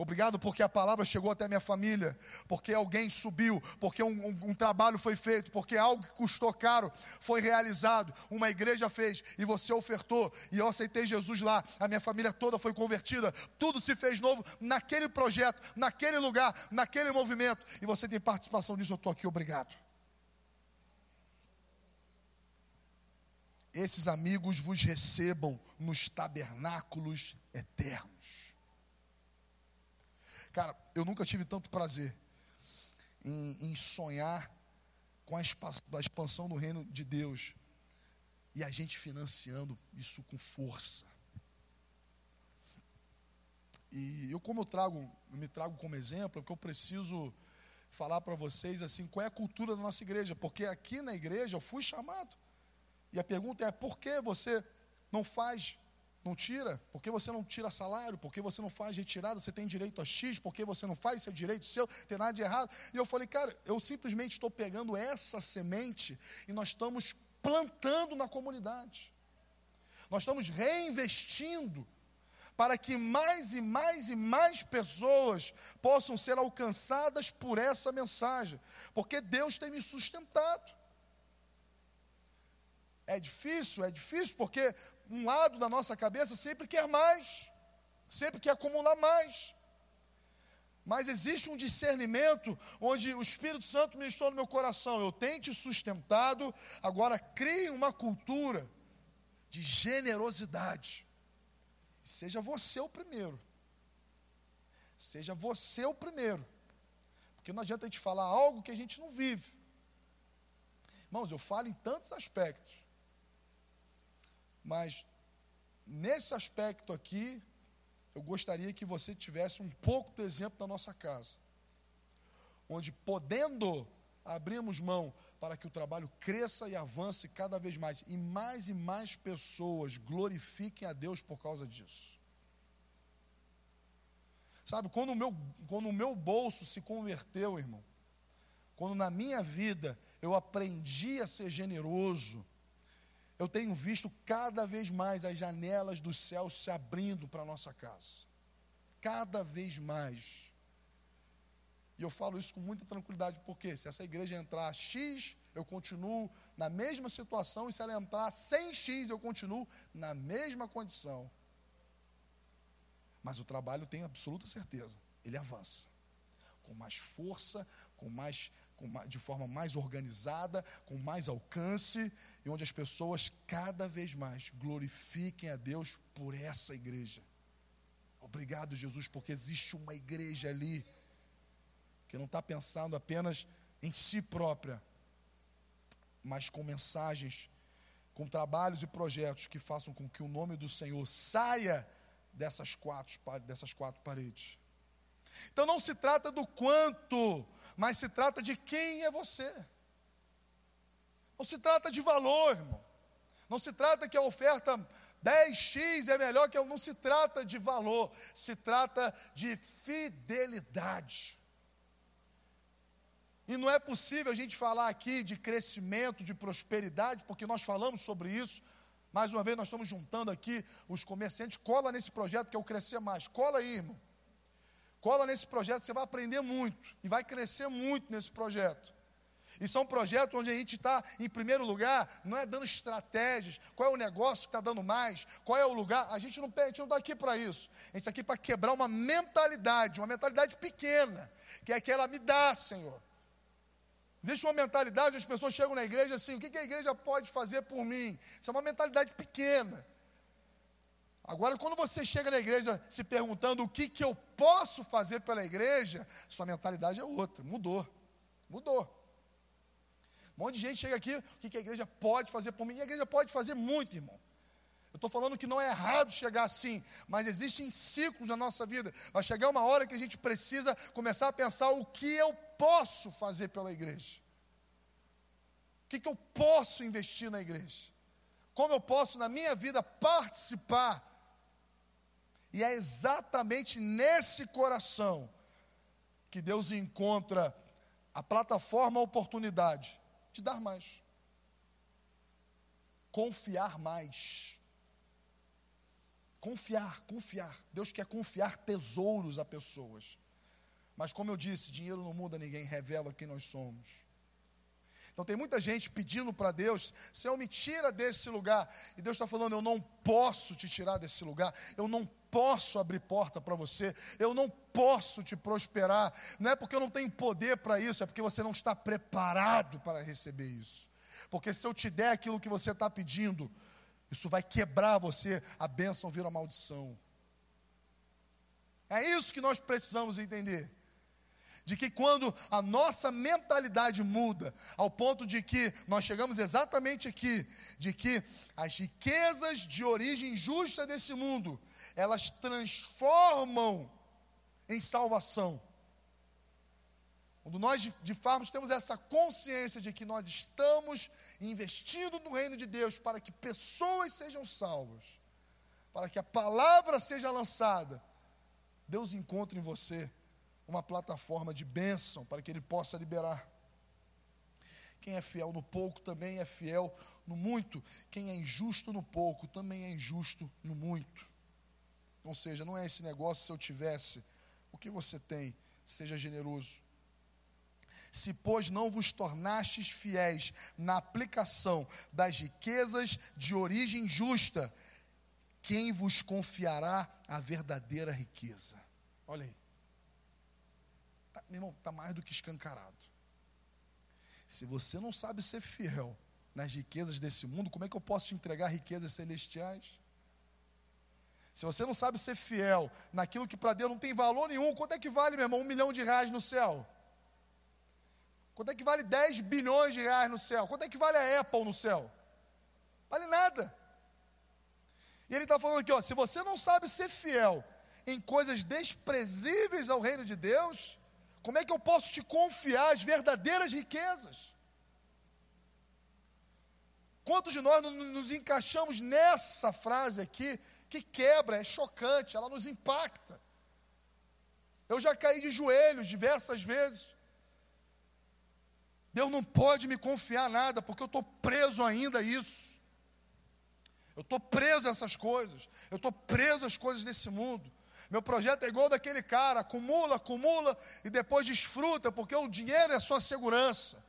Obrigado porque a palavra chegou até minha família, porque alguém subiu, porque um, um, um, trabalho foi feito, porque algo que custou caro foi realizado, uma igreja fez e você ofertou, e eu aceitei Jesus lá, a minha família toda foi convertida, tudo se fez novo naquele projeto, naquele lugar, naquele movimento, e você tem participação nisso, eu estou aqui, obrigado. esses amigos vos recebam nos tabernáculos eternos. Cara, eu nunca tive tanto prazer em, em sonhar com a expansão do reino de Deus e a gente financiando isso com força. E eu, como eu trago, eu me trago como exemplo, é porque eu preciso falar para vocês assim, qual é a cultura da nossa igreja, porque aqui na igreja eu fui chamado. E a pergunta é: por que você não faz, não tira? Por que você não tira salário? Por que você não faz retirada? Você tem direito a X, por que você não faz? Isso é direito seu, tem nada de errado. E eu falei, cara, eu simplesmente estou pegando essa semente e nós estamos plantando na comunidade. Nós estamos reinvestindo para que mais e mais e mais pessoas possam ser alcançadas por essa mensagem, porque Deus tem me sustentado. É difícil, é difícil, porque um lado da nossa cabeça sempre quer mais, sempre quer acumular mais. Mas existe um discernimento onde o Espírito Santo ministrou no meu coração. Eu tenho te sustentado, agora crie uma cultura de generosidade. Seja você o primeiro. Seja você o primeiro. Porque não adianta a gente falar algo que a gente não vive. Irmãos, eu falo em tantos aspectos. Mas nesse aspecto aqui, eu gostaria que você tivesse um pouco do exemplo da nossa casa, onde podendo abrirmos mão para que o trabalho cresça e avance cada vez mais, e mais e mais pessoas glorifiquem a Deus por causa disso. Sabe, quando o meu, quando o meu bolso se converteu, irmão, quando na minha vida eu aprendi a ser generoso, eu tenho visto cada vez mais as janelas dos céus se abrindo para a nossa casa. Cada vez mais. E eu falo isso com muita tranquilidade, porque se essa igreja entrar X, eu continuo na mesma situação, e se ela entrar sem X, eu continuo na mesma condição. Mas o trabalho, tenho absoluta certeza, ele avança. Com mais força, com mais de forma mais organizada, com mais alcance, e onde as pessoas cada vez mais glorifiquem a Deus por essa igreja. Obrigado, Jesus, porque existe uma igreja ali que não está pensando apenas em si própria, mas com mensagens com trabalhos e projetos que façam com que o nome do Senhor saia dessas quatro, dessas quatro paredes. Então não se trata do quanto, mas se trata de quem é você. Não se trata de valor, irmão. Não se trata que a oferta 10x é melhor que eu. Não se trata de valor, se trata de fidelidade. E não é possível a gente falar aqui de crescimento, de prosperidade, porque nós falamos sobre isso. Mais uma vez, nós estamos juntando aqui os comerciantes. Cola nesse projeto que é o Crescer Mais. Cola aí, irmão. Cola nesse projeto, você vai aprender muito. E vai crescer muito nesse projeto. E são projetos onde a gente está, em primeiro lugar, não é dando estratégias, qual é o negócio que está dando mais, qual é o lugar. A gente não está aqui para isso. A gente está aqui para quebrar uma mentalidade, uma mentalidade pequena, que é aquela me dá, Senhor. Existe uma mentalidade, onde as pessoas chegam na igreja assim: o que a igreja pode fazer por mim? Isso é uma mentalidade pequena. Agora, quando você chega na igreja se perguntando o que, que eu posso fazer pela igreja, sua mentalidade é outra, mudou. Mudou. Um monte de gente chega aqui, o que a igreja pode fazer por mim? E a igreja pode fazer muito, irmão. Eu estou falando que não é errado chegar assim, mas existem ciclos na nossa vida. Vai chegar uma hora que a gente precisa começar a pensar o que eu posso fazer pela igreja. O que, que eu posso investir na igreja? Como eu posso, na minha vida, participar? E é exatamente nesse coração que Deus encontra a plataforma, a oportunidade te dar mais. Confiar mais. Confiar, confiar. Deus quer confiar tesouros a pessoas. Mas, como eu disse, dinheiro não muda ninguém, revela quem nós somos. Então, tem muita gente pedindo para Deus: Senhor, me tira desse lugar. E Deus está falando: Eu não posso te tirar desse lugar. Eu não posso abrir porta para você, eu não posso te prosperar. Não é porque eu não tenho poder para isso, é porque você não está preparado para receber isso. Porque se eu te der aquilo que você está pedindo, isso vai quebrar você, a bênção vira maldição. É isso que nós precisamos entender. De que quando a nossa mentalidade muda, ao ponto de que nós chegamos exatamente aqui, de que as riquezas de origem justa desse mundo, elas transformam em salvação. Quando nós de fato temos essa consciência de que nós estamos investindo no reino de Deus para que pessoas sejam salvas, para que a palavra seja lançada, Deus encontra em você uma plataforma de bênção para que Ele possa liberar. Quem é fiel no pouco também é fiel no muito. Quem é injusto no pouco também é injusto no muito. Ou seja, não é esse negócio se eu tivesse, o que você tem, seja generoso. Se, pois, não vos tornastes fiéis na aplicação das riquezas de origem justa, quem vos confiará a verdadeira riqueza? Olha aí. Meu irmão, está mais do que escancarado. Se você não sabe ser fiel nas riquezas desse mundo, como é que eu posso te entregar riquezas celestiais? Se você não sabe ser fiel naquilo que para Deus não tem valor nenhum, quanto é que vale, meu irmão, um milhão de reais no céu? Quanto é que vale 10 bilhões de reais no céu? Quanto é que vale a Apple no céu? Vale nada. E ele está falando aqui, ó, se você não sabe ser fiel em coisas desprezíveis ao reino de Deus, como é que eu posso te confiar as verdadeiras riquezas? Quantos de nós nos encaixamos nessa frase aqui que quebra, é chocante, ela nos impacta. Eu já caí de joelhos diversas vezes. Deus não pode me confiar nada, porque eu estou preso ainda a isso. Eu estou preso a essas coisas. Eu estou preso às coisas desse mundo. Meu projeto é igual daquele cara: acumula, acumula e depois desfruta, porque o dinheiro é a sua segurança.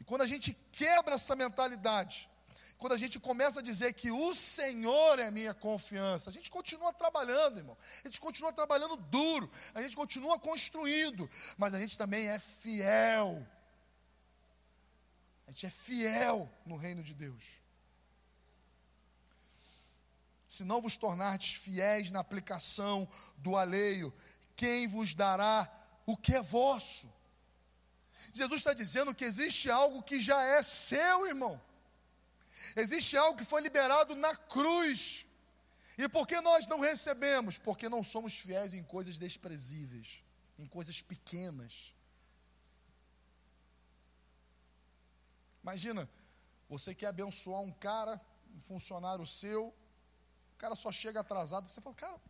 E quando a gente quebra essa mentalidade, quando a gente começa a dizer que o Senhor é minha confiança, a gente continua trabalhando, irmão. A gente continua trabalhando duro, a gente continua construindo, mas a gente também é fiel. A gente é fiel no reino de Deus. Se não vos tornardes fiéis na aplicação do alheio, quem vos dará o que é vosso? Jesus está dizendo que existe algo que já é seu, irmão. Existe algo que foi liberado na cruz. E por que nós não recebemos? Porque não somos fiéis em coisas desprezíveis, em coisas pequenas. Imagina, você quer abençoar um cara, um funcionário seu, cara só chega atrasado, você fala, cara,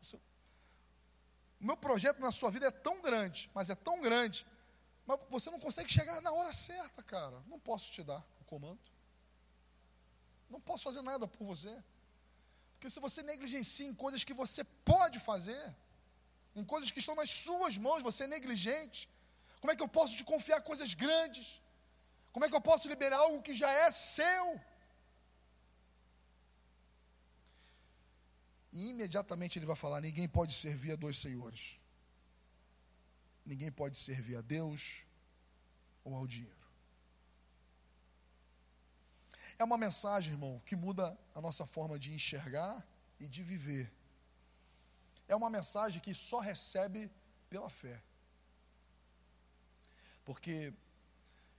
o meu projeto na sua vida é tão grande, mas é tão grande, mas você não consegue chegar na hora certa, cara. Não posso te dar o comando. Não posso fazer nada por você. Porque se você negligencia em coisas que você pode fazer, em coisas que estão nas suas mãos, você é negligente. Como é que eu posso te confiar coisas grandes? Como é que eu posso liberar algo que já é seu? E imediatamente ele vai falar: ninguém pode servir a dois senhores. Ninguém pode servir a Deus ou ao dinheiro. É uma mensagem, irmão, que muda a nossa forma de enxergar e de viver. É uma mensagem que só recebe pela fé. Porque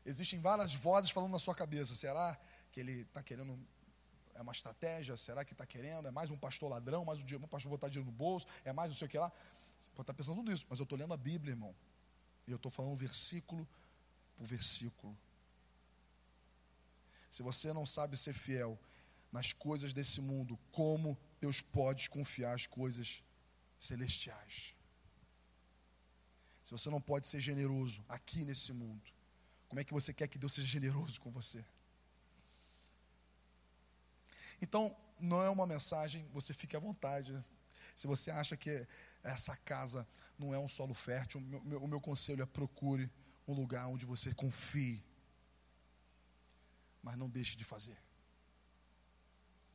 Existem várias vozes falando na sua cabeça. Será que ele está querendo. É uma estratégia? Será que está querendo? É mais um pastor ladrão? Mais um, um pastor botar dinheiro no bolso? É mais não sei o que lá? Pode estar tá pensando tudo isso, mas eu estou lendo a Bíblia, irmão. E eu estou falando versículo por versículo. Se você não sabe ser fiel nas coisas desse mundo, como Deus pode confiar as coisas celestiais? Se você não pode ser generoso aqui nesse mundo, como é que você quer que Deus seja generoso com você? Então, não é uma mensagem, você fique à vontade. Se você acha que essa casa não é um solo fértil, o meu, o meu conselho é procure um lugar onde você confie. Mas não deixe de fazer.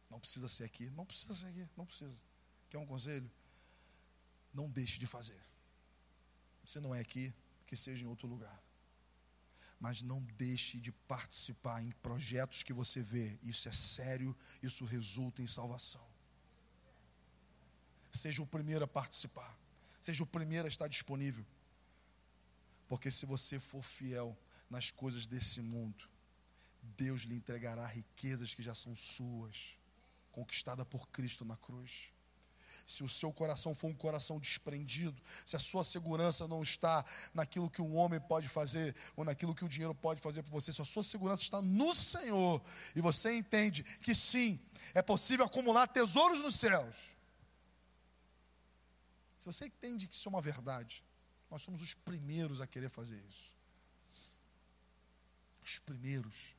Não precisa ser aqui, não precisa ser aqui, não precisa. Quer um conselho? Não deixe de fazer. Se não é aqui, que seja em outro lugar mas não deixe de participar em projetos que você vê. Isso é sério, isso resulta em salvação. Seja o primeiro a participar, seja o primeiro a estar disponível. Porque se você for fiel nas coisas desse mundo, Deus lhe entregará riquezas que já são suas, conquistada por Cristo na cruz se o seu coração for um coração desprendido, se a sua segurança não está naquilo que o homem pode fazer ou naquilo que o dinheiro pode fazer por você, se a sua segurança está no Senhor e você entende que sim, é possível acumular tesouros nos céus. Se você entende que isso é uma verdade, nós somos os primeiros a querer fazer isso. Os primeiros.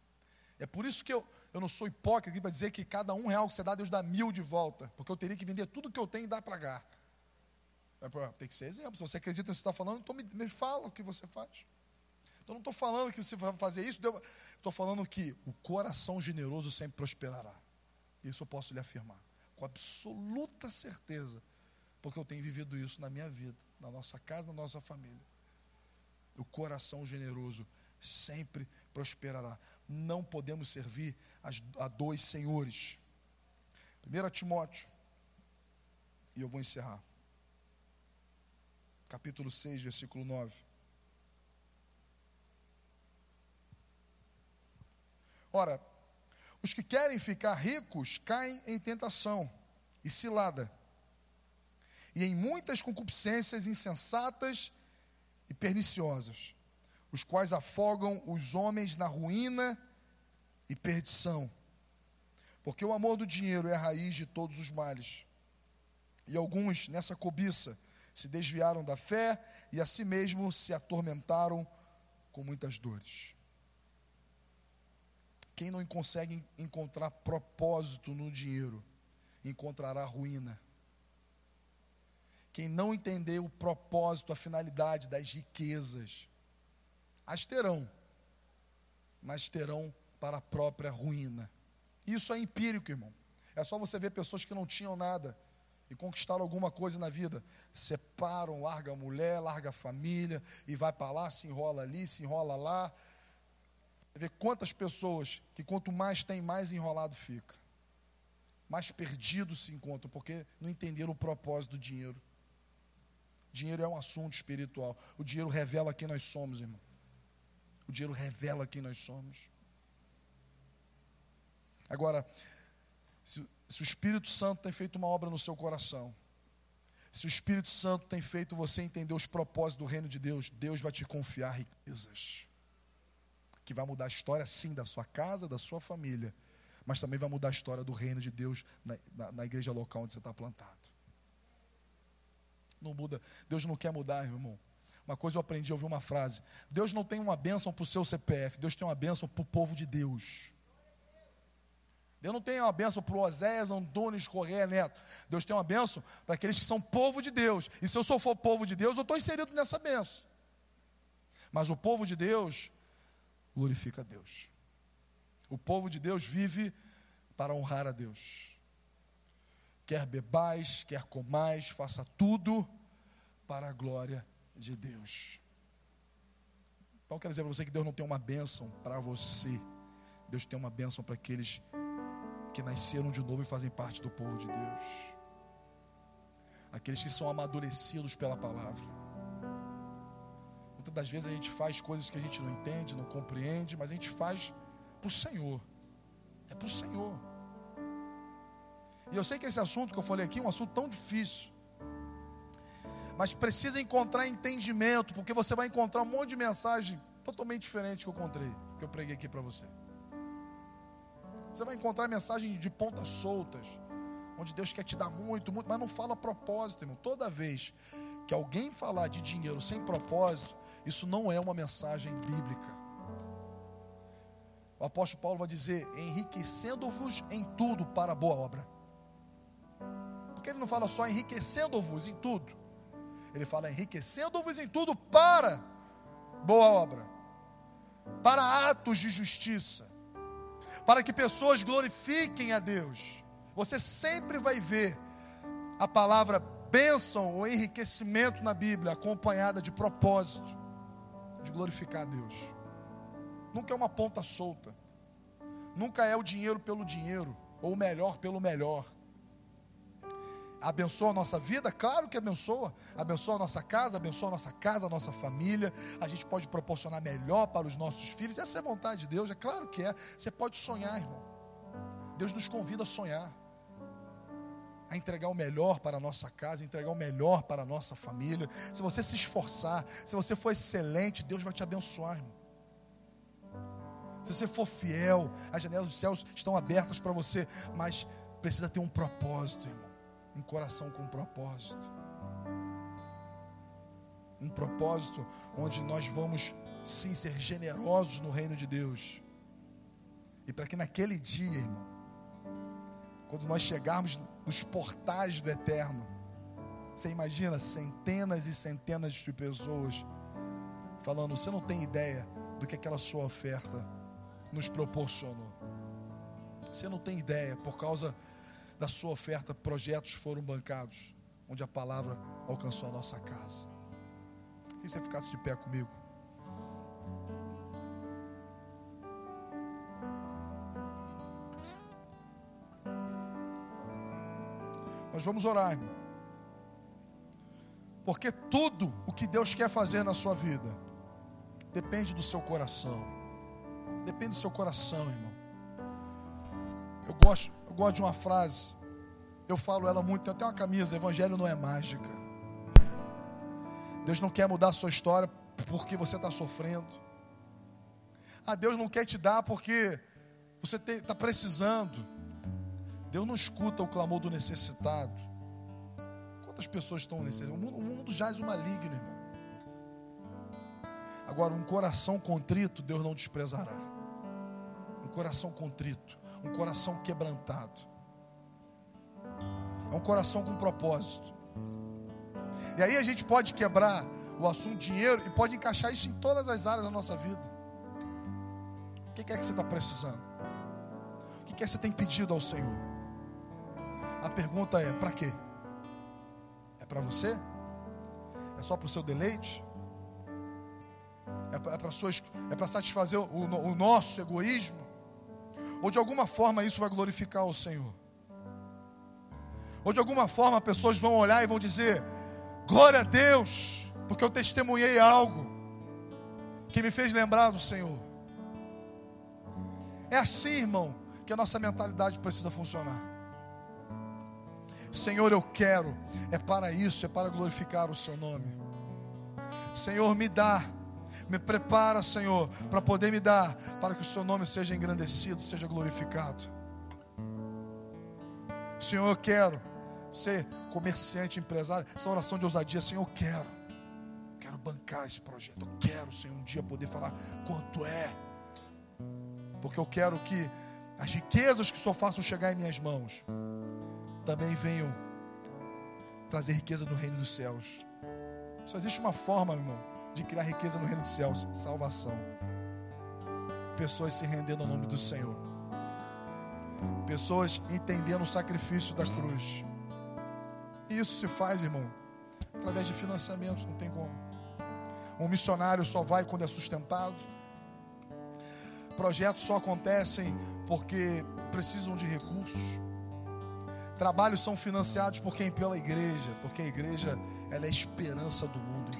É por isso que eu, eu não sou hipócrita para dizer que cada um real que você dá, Deus dá mil de volta. Porque eu teria que vender tudo que eu tenho e dar para cá. Tem que ser exemplo. Se você acredita no que você está falando, então me, me fala o que você faz. Então não estou falando que você vai fazer isso, estou falando que o coração generoso sempre prosperará. Isso eu posso lhe afirmar, com absoluta certeza, porque eu tenho vivido isso na minha vida, na nossa casa, na nossa família. O coração generoso sempre prosperará. Não podemos servir a dois senhores. 1 Timóteo, e eu vou encerrar. Capítulo 6, versículo 9. Ora, os que querem ficar ricos caem em tentação e cilada, e em muitas concupiscências insensatas e perniciosas os quais afogam os homens na ruína e perdição. Porque o amor do dinheiro é a raiz de todos os males. E alguns, nessa cobiça, se desviaram da fé e a si mesmo se atormentaram com muitas dores. Quem não consegue encontrar propósito no dinheiro, encontrará ruína. Quem não entender o propósito, a finalidade das riquezas, as terão, mas terão para a própria ruína. Isso é empírico, irmão. É só você ver pessoas que não tinham nada e conquistaram alguma coisa na vida. Separam, larga a mulher, larga a família e vai para lá, se enrola ali, se enrola lá. Vê quantas pessoas que quanto mais tem, mais enrolado fica. Mais perdido se encontram, porque não entenderam o propósito do dinheiro. Dinheiro é um assunto espiritual. O dinheiro revela quem nós somos, irmão. O dinheiro revela quem nós somos. Agora, se, se o Espírito Santo tem feito uma obra no seu coração, se o Espírito Santo tem feito você entender os propósitos do reino de Deus, Deus vai te confiar riquezas. Que vai mudar a história, sim, da sua casa, da sua família, mas também vai mudar a história do reino de Deus na, na, na igreja local onde você está plantado. Não muda, Deus não quer mudar, irmão. Uma coisa eu aprendi, eu ouvi uma frase: Deus não tem uma bênção para o seu CPF, Deus tem uma bênção para o povo de Deus. Deus não tem uma bênção para o Oséias Antunes Correia Neto. Deus tem uma bênção para aqueles que são povo de Deus. E se eu sou for povo de Deus, eu estou inserido nessa bênção. Mas o povo de Deus glorifica a Deus. O povo de Deus vive para honrar a Deus. Quer bebais, quer comais, faça tudo para a glória de Deus. Então quero dizer para você que Deus não tem uma bênção para você. Deus tem uma bênção para aqueles que nasceram de novo e fazem parte do povo de Deus. Aqueles que são amadurecidos pela palavra. Muitas das vezes a gente faz coisas que a gente não entende, não compreende, mas a gente faz para o Senhor. É para o Senhor. E eu sei que esse assunto que eu falei aqui é um assunto tão difícil. Mas precisa encontrar entendimento, porque você vai encontrar um monte de mensagem totalmente diferente que eu encontrei, que eu preguei aqui para você. Você vai encontrar mensagem de pontas soltas, onde Deus quer te dar muito, muito, mas não fala propósito, irmão. Toda vez que alguém falar de dinheiro sem propósito, isso não é uma mensagem bíblica. O apóstolo Paulo vai dizer: enriquecendo-vos em tudo para a boa obra. Porque ele não fala só enriquecendo-vos em tudo, ele fala enriquecendo-vos em tudo para boa obra, para atos de justiça para que pessoas glorifiquem a Deus. Você sempre vai ver a palavra bênção ou enriquecimento na Bíblia acompanhada de propósito, de glorificar a Deus. Nunca é uma ponta solta, nunca é o dinheiro pelo dinheiro, ou o melhor pelo melhor. Abençoa a nossa vida? Claro que abençoa. Abençoa a nossa casa, abençoa a nossa casa, a nossa família. A gente pode proporcionar melhor para os nossos filhos. Essa é a vontade de Deus, é claro que é. Você pode sonhar, irmão. Deus nos convida a sonhar. A entregar o melhor para a nossa casa, entregar o melhor para a nossa família. Se você se esforçar, se você for excelente, Deus vai te abençoar, irmão. Se você for fiel, as janelas dos céus estão abertas para você, mas precisa ter um propósito, irmão um coração com propósito. Um propósito onde nós vamos sim ser generosos no reino de Deus. E para que naquele dia, irmão, quando nós chegarmos nos portais do eterno, você imagina centenas e centenas de pessoas falando: você não tem ideia do que aquela sua oferta nos proporcionou. Você não tem ideia por causa da sua oferta, projetos foram bancados, onde a palavra alcançou a nossa casa. Queria que você ficasse de pé comigo. Nós vamos orar, irmão. Porque tudo o que Deus quer fazer na sua vida depende do seu coração. Depende do seu coração, irmão. Eu gosto, eu gosto de uma frase, eu falo ela muito, eu tenho uma camisa, Evangelho não é mágica. Deus não quer mudar a sua história porque você está sofrendo. Ah, Deus não quer te dar porque você está precisando. Deus não escuta o clamor do necessitado. Quantas pessoas estão necessitadas? O mundo, o mundo jaz o maligno, irmão. Agora, um coração contrito, Deus não desprezará. Um coração contrito um coração quebrantado. É um coração com propósito. E aí a gente pode quebrar o assunto dinheiro e pode encaixar isso em todas as áreas da nossa vida. O que é que você está precisando? O que é que você tem pedido ao Senhor? A pergunta é: para quê? É para você? É só para o seu deleite? É para é satisfazer o, o nosso egoísmo? Ou de alguma forma isso vai glorificar o Senhor. Ou de alguma forma pessoas vão olhar e vão dizer: Glória a Deus, porque eu testemunhei algo que me fez lembrar do Senhor. É assim, irmão, que a nossa mentalidade precisa funcionar. Senhor, eu quero, é para isso, é para glorificar o Seu nome. Senhor, me dá, me prepara, Senhor, para poder me dar, para que o Seu nome seja engrandecido, seja glorificado. Senhor, eu quero ser comerciante, empresário, essa oração de ousadia, Senhor, eu quero, quero bancar esse projeto, eu quero, Senhor, um dia poder falar quanto é, porque eu quero que as riquezas que o Senhor façam chegar em minhas mãos também venham trazer riqueza no reino dos céus. Só existe uma forma, meu irmão, de criar riqueza no reino dos céus: salvação. Pessoas se rendendo ao nome do Senhor. Pessoas entendendo o sacrifício da cruz. E isso se faz, irmão, através de financiamentos, não tem como. Um missionário só vai quando é sustentado. Projetos só acontecem porque precisam de recursos. Trabalhos são financiados por quem? Pela igreja, porque a igreja ela é a esperança do mundo.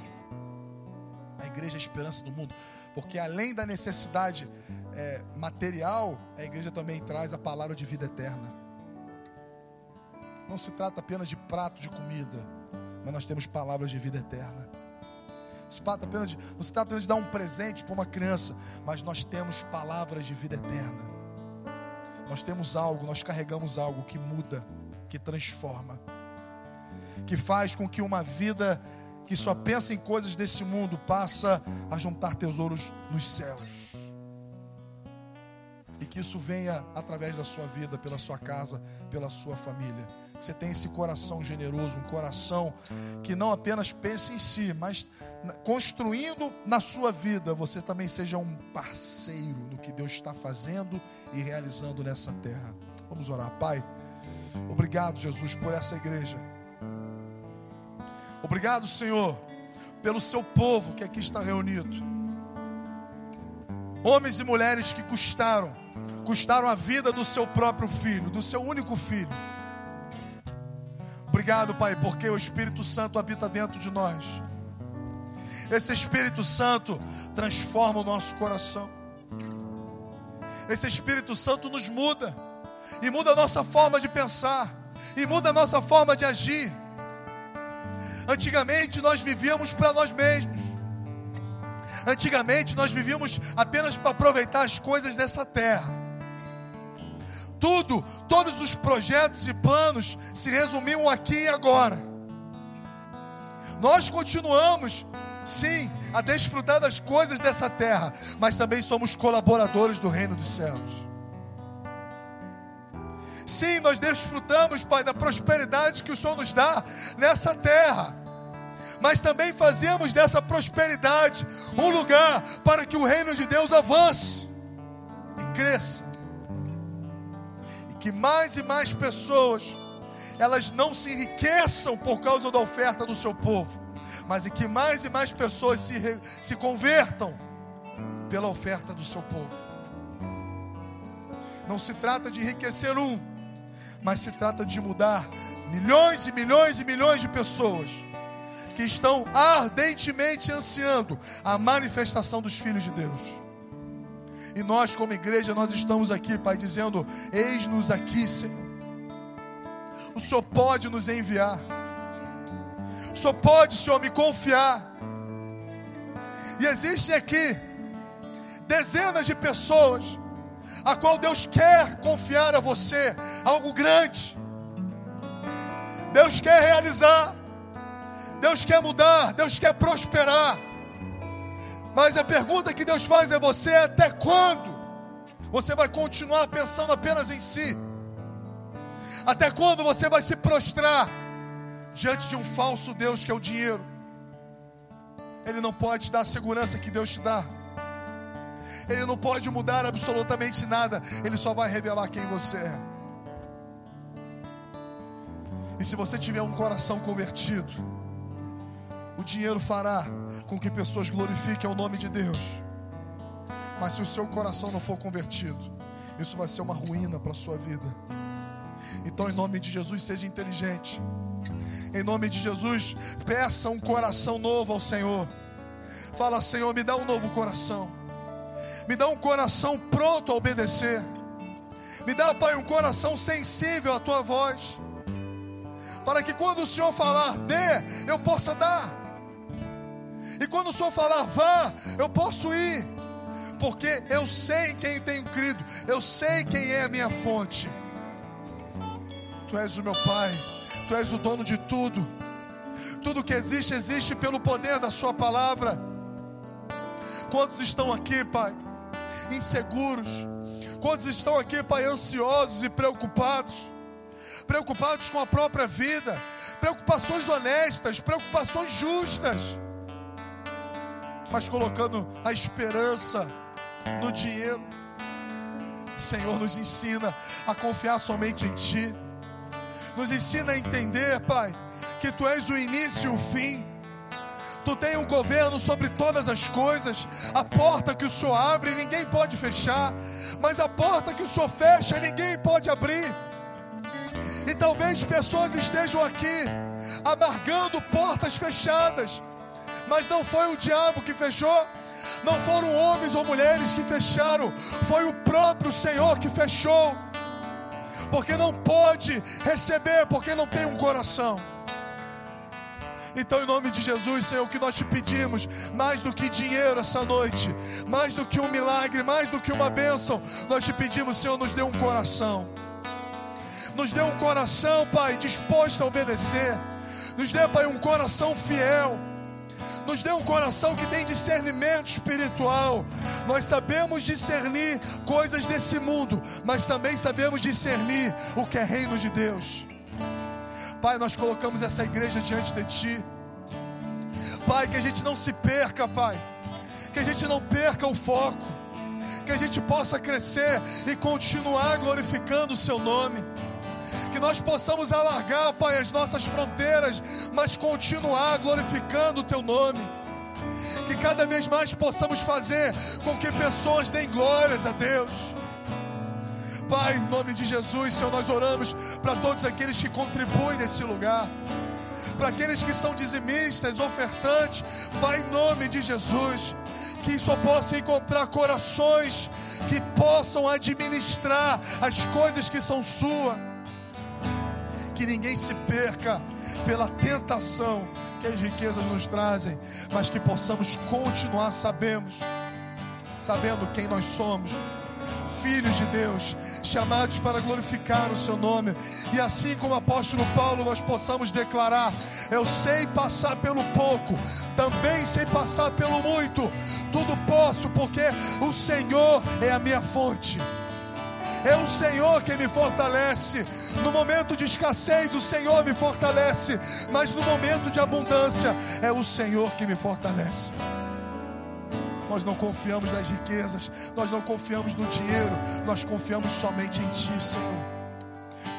Igreja é a esperança do mundo, porque além da necessidade é, material, a igreja também traz a palavra de vida eterna. Não se trata apenas de prato de comida, mas nós temos palavras de vida eterna. Não se trata apenas de, não se trata apenas de dar um presente para uma criança, mas nós temos palavras de vida eterna. Nós temos algo, nós carregamos algo que muda que transforma, que faz com que uma vida que só pensa em coisas desse mundo passa a juntar tesouros nos céus. E que isso venha através da sua vida, pela sua casa, pela sua família. Você tenha esse coração generoso, um coração que não apenas pense em si, mas construindo na sua vida, você também seja um parceiro no que Deus está fazendo e realizando nessa terra. Vamos orar, Pai. Obrigado, Jesus, por essa igreja. Obrigado, Senhor, pelo seu povo que aqui está reunido. Homens e mulheres que custaram, custaram a vida do seu próprio filho, do seu único filho. Obrigado, Pai, porque o Espírito Santo habita dentro de nós. Esse Espírito Santo transforma o nosso coração. Esse Espírito Santo nos muda e muda a nossa forma de pensar, e muda a nossa forma de agir. Antigamente nós vivíamos para nós mesmos. Antigamente nós vivíamos apenas para aproveitar as coisas dessa terra. Tudo, todos os projetos e planos se resumiam aqui e agora. Nós continuamos, sim, a desfrutar das coisas dessa terra, mas também somos colaboradores do reino dos céus. Sim, nós desfrutamos, Pai, da prosperidade que o Senhor nos dá nessa terra. Mas também fazemos dessa prosperidade um lugar para que o reino de Deus avance e cresça. E que mais e mais pessoas elas não se enriqueçam por causa da oferta do seu povo, mas e que mais e mais pessoas se, se convertam pela oferta do seu povo. Não se trata de enriquecer um, mas se trata de mudar milhões e milhões e milhões de pessoas que estão ardentemente ansiando a manifestação dos filhos de Deus. E nós, como igreja, nós estamos aqui, Pai, dizendo: Eis-nos aqui, Senhor. O Senhor pode nos enviar. O Senhor pode, Senhor, me confiar. E existem aqui dezenas de pessoas a qual Deus quer confiar a você algo grande. Deus quer realizar, Deus quer mudar, Deus quer prosperar. Mas a pergunta que Deus faz é você até quando você vai continuar pensando apenas em si? Até quando você vai se prostrar diante de um falso Deus que é o dinheiro? Ele não pode te dar a segurança que Deus te dá. Ele não pode mudar absolutamente nada, ele só vai revelar quem você é. E se você tiver um coração convertido, dinheiro fará com que pessoas glorifiquem o nome de Deus. Mas se o seu coração não for convertido, isso vai ser uma ruína para a sua vida. Então, em nome de Jesus, seja inteligente. Em nome de Jesus, peça um coração novo ao Senhor. Fala, Senhor, me dá um novo coração me dá um coração pronto a obedecer. Me dá, Pai, um coração sensível à tua voz. Para que quando o Senhor falar dê, eu possa dar. E quando o Senhor falar vá, eu posso ir. Porque eu sei quem tenho crido, eu sei quem é a minha fonte. Tu és o meu Pai, Tu és o dono de tudo. Tudo que existe, existe pelo poder da Sua palavra. Quantos estão aqui, Pai, inseguros? Quantos estão aqui, Pai, ansiosos e preocupados? Preocupados com a própria vida, preocupações honestas, preocupações justas, mas colocando a esperança no dinheiro. Senhor, nos ensina a confiar somente em Ti, nos ensina a entender, Pai, que Tu és o início e o fim Tu tem um governo sobre todas as coisas. A porta que o Senhor abre, ninguém pode fechar. Mas a porta que o Senhor fecha, ninguém pode abrir. E talvez pessoas estejam aqui amargando portas fechadas. Mas não foi o diabo que fechou. Não foram homens ou mulheres que fecharam. Foi o próprio Senhor que fechou. Porque não pode receber, porque não tem um coração. Então, em nome de Jesus, Senhor, que nós te pedimos, mais do que dinheiro essa noite, mais do que um milagre, mais do que uma bênção, nós te pedimos, Senhor, nos dê um coração. Nos dê um coração, Pai, disposto a obedecer. Nos dê, Pai, um coração fiel. Nos dê um coração que tem discernimento espiritual. Nós sabemos discernir coisas desse mundo, mas também sabemos discernir o que é reino de Deus. Pai, nós colocamos essa igreja diante de Ti. Pai, que a gente não se perca, Pai. Que a gente não perca o foco. Que a gente possa crescer e continuar glorificando o Seu nome. Que nós possamos alargar, Pai, as nossas fronteiras, mas continuar glorificando o Teu nome. Que cada vez mais possamos fazer com que pessoas deem glórias a Deus. Pai, em nome de Jesus, Senhor, nós oramos para todos aqueles que contribuem nesse lugar, para aqueles que são dizimistas, ofertantes, Pai, em nome de Jesus, que só possa encontrar corações que possam administrar as coisas que são sua, que ninguém se perca pela tentação que as riquezas nos trazem, mas que possamos continuar sabemos, sabendo quem nós somos filhos de Deus, chamados para glorificar o seu nome. E assim como o apóstolo Paulo, nós possamos declarar: Eu sei passar pelo pouco, também sei passar pelo muito. Tudo posso, porque o Senhor é a minha fonte. É o Senhor quem me fortalece. No momento de escassez, o Senhor me fortalece. Mas no momento de abundância, é o Senhor que me fortalece. Nós não confiamos nas riquezas, nós não confiamos no dinheiro, nós confiamos somente em Ti, Senhor.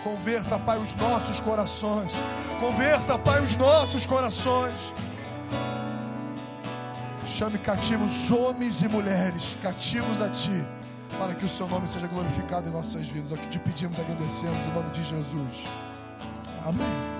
Converta, Pai, os nossos corações. Converta, Pai, os nossos corações. Chame cativos homens e mulheres, cativos a Ti, para que o Seu nome seja glorificado em nossas vidas. É o que te pedimos, agradecemos, em nome de Jesus. Amém.